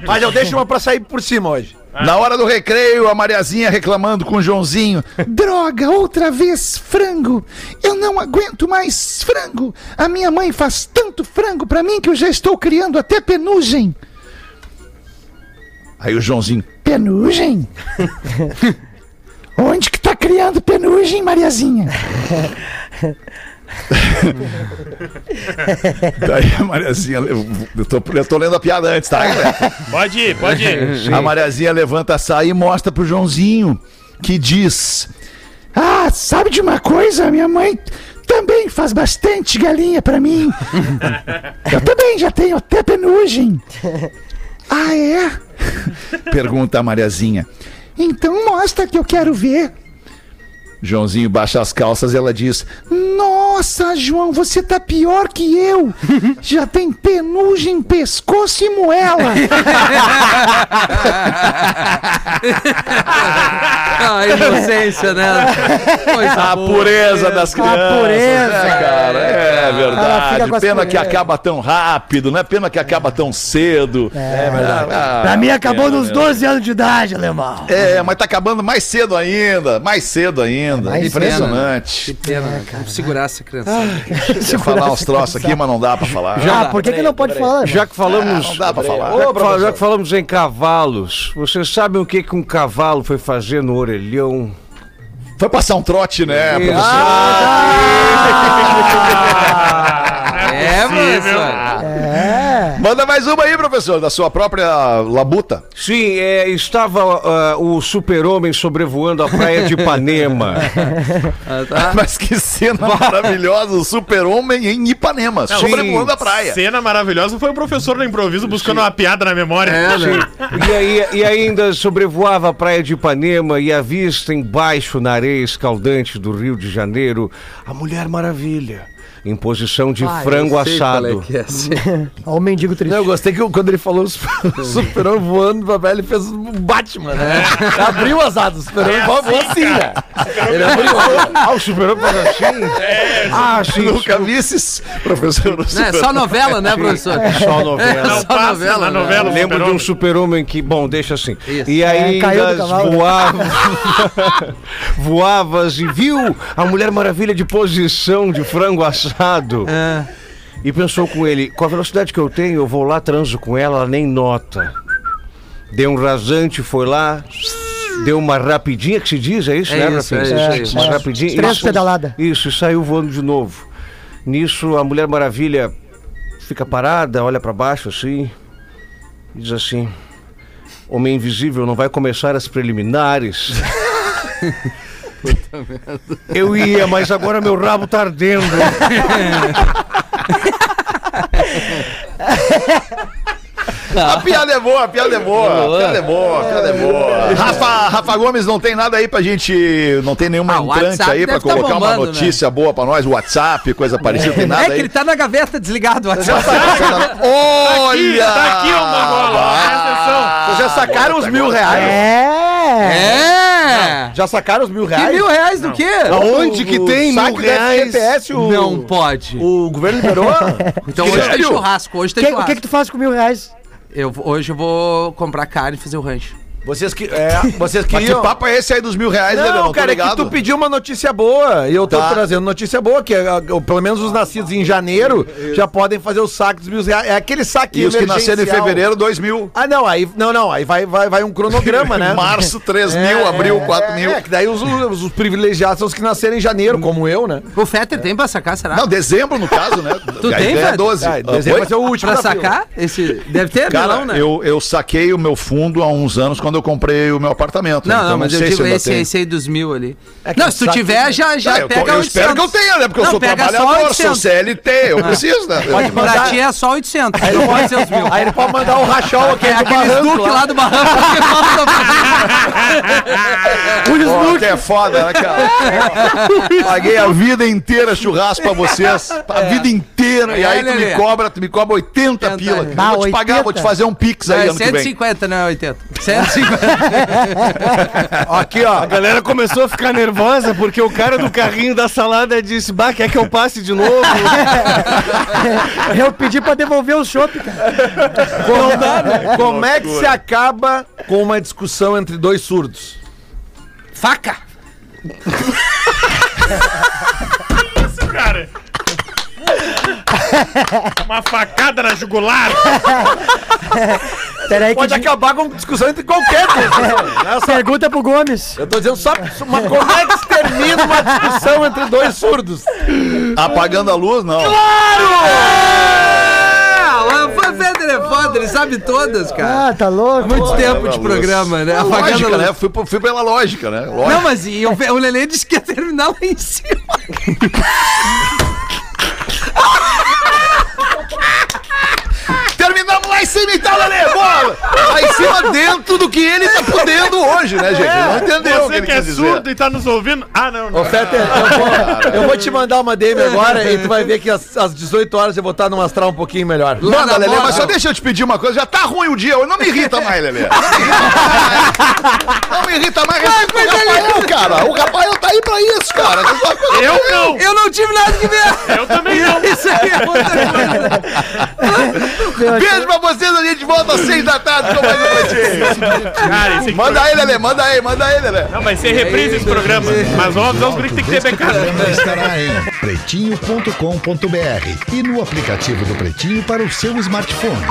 Mas eu deixo uma pra sair por cima hoje. Na hora do recreio, a Mariazinha reclamando com o Joãozinho. Droga, outra vez frango. Eu não aguento mais frango. A minha mãe faz tanto frango pra mim que eu já estou criando até penugem. Aí o Joãozinho. Penugem? Onde que tá criando penugem, Mariazinha? Daí a Mariazinha, eu tô, eu tô lendo a piada antes, tá? Pode ir, pode ir. A Mariazinha levanta a saia e mostra pro Joãozinho, que diz: Ah, sabe de uma coisa? Minha mãe também faz bastante galinha pra mim. Eu também já tenho até penugem. Ah, é? Pergunta a Mariazinha. Então mostra que eu quero ver. Joãozinho baixa as calças e ela diz: Nossa, João, você tá pior que eu. Já tem penugem, pescoço e moela. A inocência, né? Coisa A boa. pureza das crianças. pureza. né, cara? É verdade. Pena que acaba tão rápido, não é pena que acaba tão cedo. É verdade. Pra mim acabou nos 12 anos de idade, alemão. É, mas tá acabando mais cedo ainda. Mais cedo ainda. Mais Impressionante. Pena, né? Vamos segurar essa criança. Quer falar uns troços aqui, mas não dá pra falar. Ah, por que, que não pode falar? irmão? Já que falamos. Ah, não dá pra falar. Já que, já que falamos em cavalos, vocês sabem o que, que um cavalo foi fazer no orelhão? Foi passar um trote, né, professor? É, professor. É. Manda mais uma aí, professor, da sua própria labuta. Sim, é, estava ah, o super-homem sobrevoando a praia de Ipanema. Mas que cena maravilhosa, o super-homem em Ipanema, sobrevoando a praia. Cena maravilhosa foi o professor do improviso buscando uma piada na memória. É, né? E, aí, e ainda sobrevoava a praia de Ipanema e à vista embaixo na areia escaldante do Rio de Janeiro a Mulher Maravilha. Em posição de frango Eu sei qual é assado. que é, sim. Ó, o mendigo triste. Não, eu gostei que quando ele falou o super- voando pra velho, ele fez o Batman, né? Abriu as asas, o super-homem voou assim, né? Ele abriu. Ah, o super-homem faz assim? Ah, sim. Nunca visses, professor. o Não, é super- só novela, né, professor? Só novela. Não Só novela, na né? novela. Lembro de um super-homem. que, bom, deixa assim. Isso. E aí É, voava, voavas e viu a Mulher Maravilha de posição de frango assado. É. E pensou com ele, com a velocidade que eu tenho, eu vou lá, transo com ela, ela nem nota. Deu um rasante, foi lá, deu uma rapidinha que se diz, é isso, É né, isso, Rafinha? é isso, é Uma isso. rapidinha. Três isso, pedalada. Isso, e saiu voando de novo. Nisso, a Mulher Maravilha fica parada, olha pra baixo assim, e diz assim: Homem Invisível, não vai começar as preliminares. Eu ia, mas agora meu rabo tá ardendo. A piada é boa, a piada é boa. A piada é boa, a piada é boa. Rafa, Rafa Gomes, não tem nada aí pra gente. Não tem nenhuma Ah, o entrante aí pra tá colocar uma bombando, notícia boa pra nós, WhatsApp, coisa parecida, tem nada É que aí. ele tá na gaveta desligado o WhatsApp. Olha! tá aqui, ô Mangola, presta atenção. Vocês já sacaram os mil reais? É! É! Já sacaram os mil Que reais? mil reais do quê? Aonde que tem mil reais? FGTS, o, Não pode. o governo liberou? Então hoje tem churrasco, hoje tem Que- o churrasco. que, que tu faz com mil reais? Eu, hoje eu vou comprar carne e fazer o rancho. Vocês que. É, vocês Mas que queriam. papo é esse aí dos mil reais, né, Não, cara, é que tu pediu uma notícia boa e eu tô Tá. trazendo notícia boa, que é, pelo menos os nascidos em janeiro já podem fazer o saque dos mil reais. É aquele saque E os que nasceram em fevereiro, dois mil. Ah, não, aí, não, não, aí vai, vai, vai um cronograma, né? Março, três mil, abril, quatro mil. É, que daí os, os, os privilegiados são os que nasceram em janeiro, como eu, né? O Fetter tem pra sacar, será? Não, dezembro, no caso, né? Tu Aí tem, Fred? 12. Ah, dezembro vai ser o último Pra sacar? Esse. Deve ter, Cara, não, né? eu, eu saquei o meu fundo há uns anos quando eu comprei o meu apartamento. Não, então não, mas eu sei se digo esse, tem. esse aí dos mil ali. É não, se tu tiver, já, já eu, tô- pega eu espero que eu 800. tenha, né? Porque eu Não, sou pega só trabalhador, sou 800. CLT, eu preciso, né? Pode Pra mandar. ti é só 800, não pode ser os mil. Aí ele pode mandar o rachol aqui É do barranco Duque lá do barranco que falta Pô, que é foda, né, cara? Paguei a vida inteira churrasco pra vocês. A vida inteira. E É, aí tu me cobra, tu me cobra 80 80. pila. Vou te pagar, 80. vou te fazer um pix aí É ano que vem. 150, não é 80. 150. Aqui, ó. A galera começou a ficar nervosa porque o cara do carrinho da salada disse: Bah, quer que eu passe de novo? Eu pedi pra devolver o chopp, cara. Como, como é que se acaba com uma discussão entre dois surdos? Faca! Isso, cara. Uma facada na jugular. Peraí que Pode di- acabar com discussão entre qualquer pessoa. pergunta pro Gomes. Eu tô dizendo só uma, como é que se termina uma discussão entre dois surdos? Apagando a luz, não. Ah, o Fetter é foda, ele sabe todas, cara. Ah, tá louco? Muito Pô, tempo é, de luz. programa, né? É Apagando lógica, a luz. né? Fui, fui pela lógica, né? Lógica. Não, mas e o, o Lelê disse que ia terminar lá em cima. Lá em cima então, Lelê! Bola! Lá em cima dentro do que ele tá podendo hoje, né, gente? Não entendeu o que Você ele que é quis dizer. surdo e tá nos ouvindo? Ah, não, não. Ô, Fetter, eu vou, eu vou te mandar uma DM agora e tu vai ver que às, às 18 horas eu vou estar num astral um pouquinho melhor. Manda, Lelê, mas só deixa eu te pedir uma coisa. Já tá ruim o dia hoje. Não me irrita mais, Lelê. Não me irrita mais. Não me irrita mais. Respeita o Rafael, cara. O Rafael tá aí pra isso, cara. Eu não! Eu não tive nada que ver. Eu também não! Isso aí é outra coisa. Beijo pra vocês. A gente volta às seis da tarde com mais um Pretinho. Cara, esse aqui Manda aí, Lelê. Manda aí, manda aí, Lelê. Não, vai ser reprise esse programa. Mas vamos avisar os gringos que tem que ter backup. estará em pretinho.com.br e no aplicativo do Pretinho para o seu smartphone.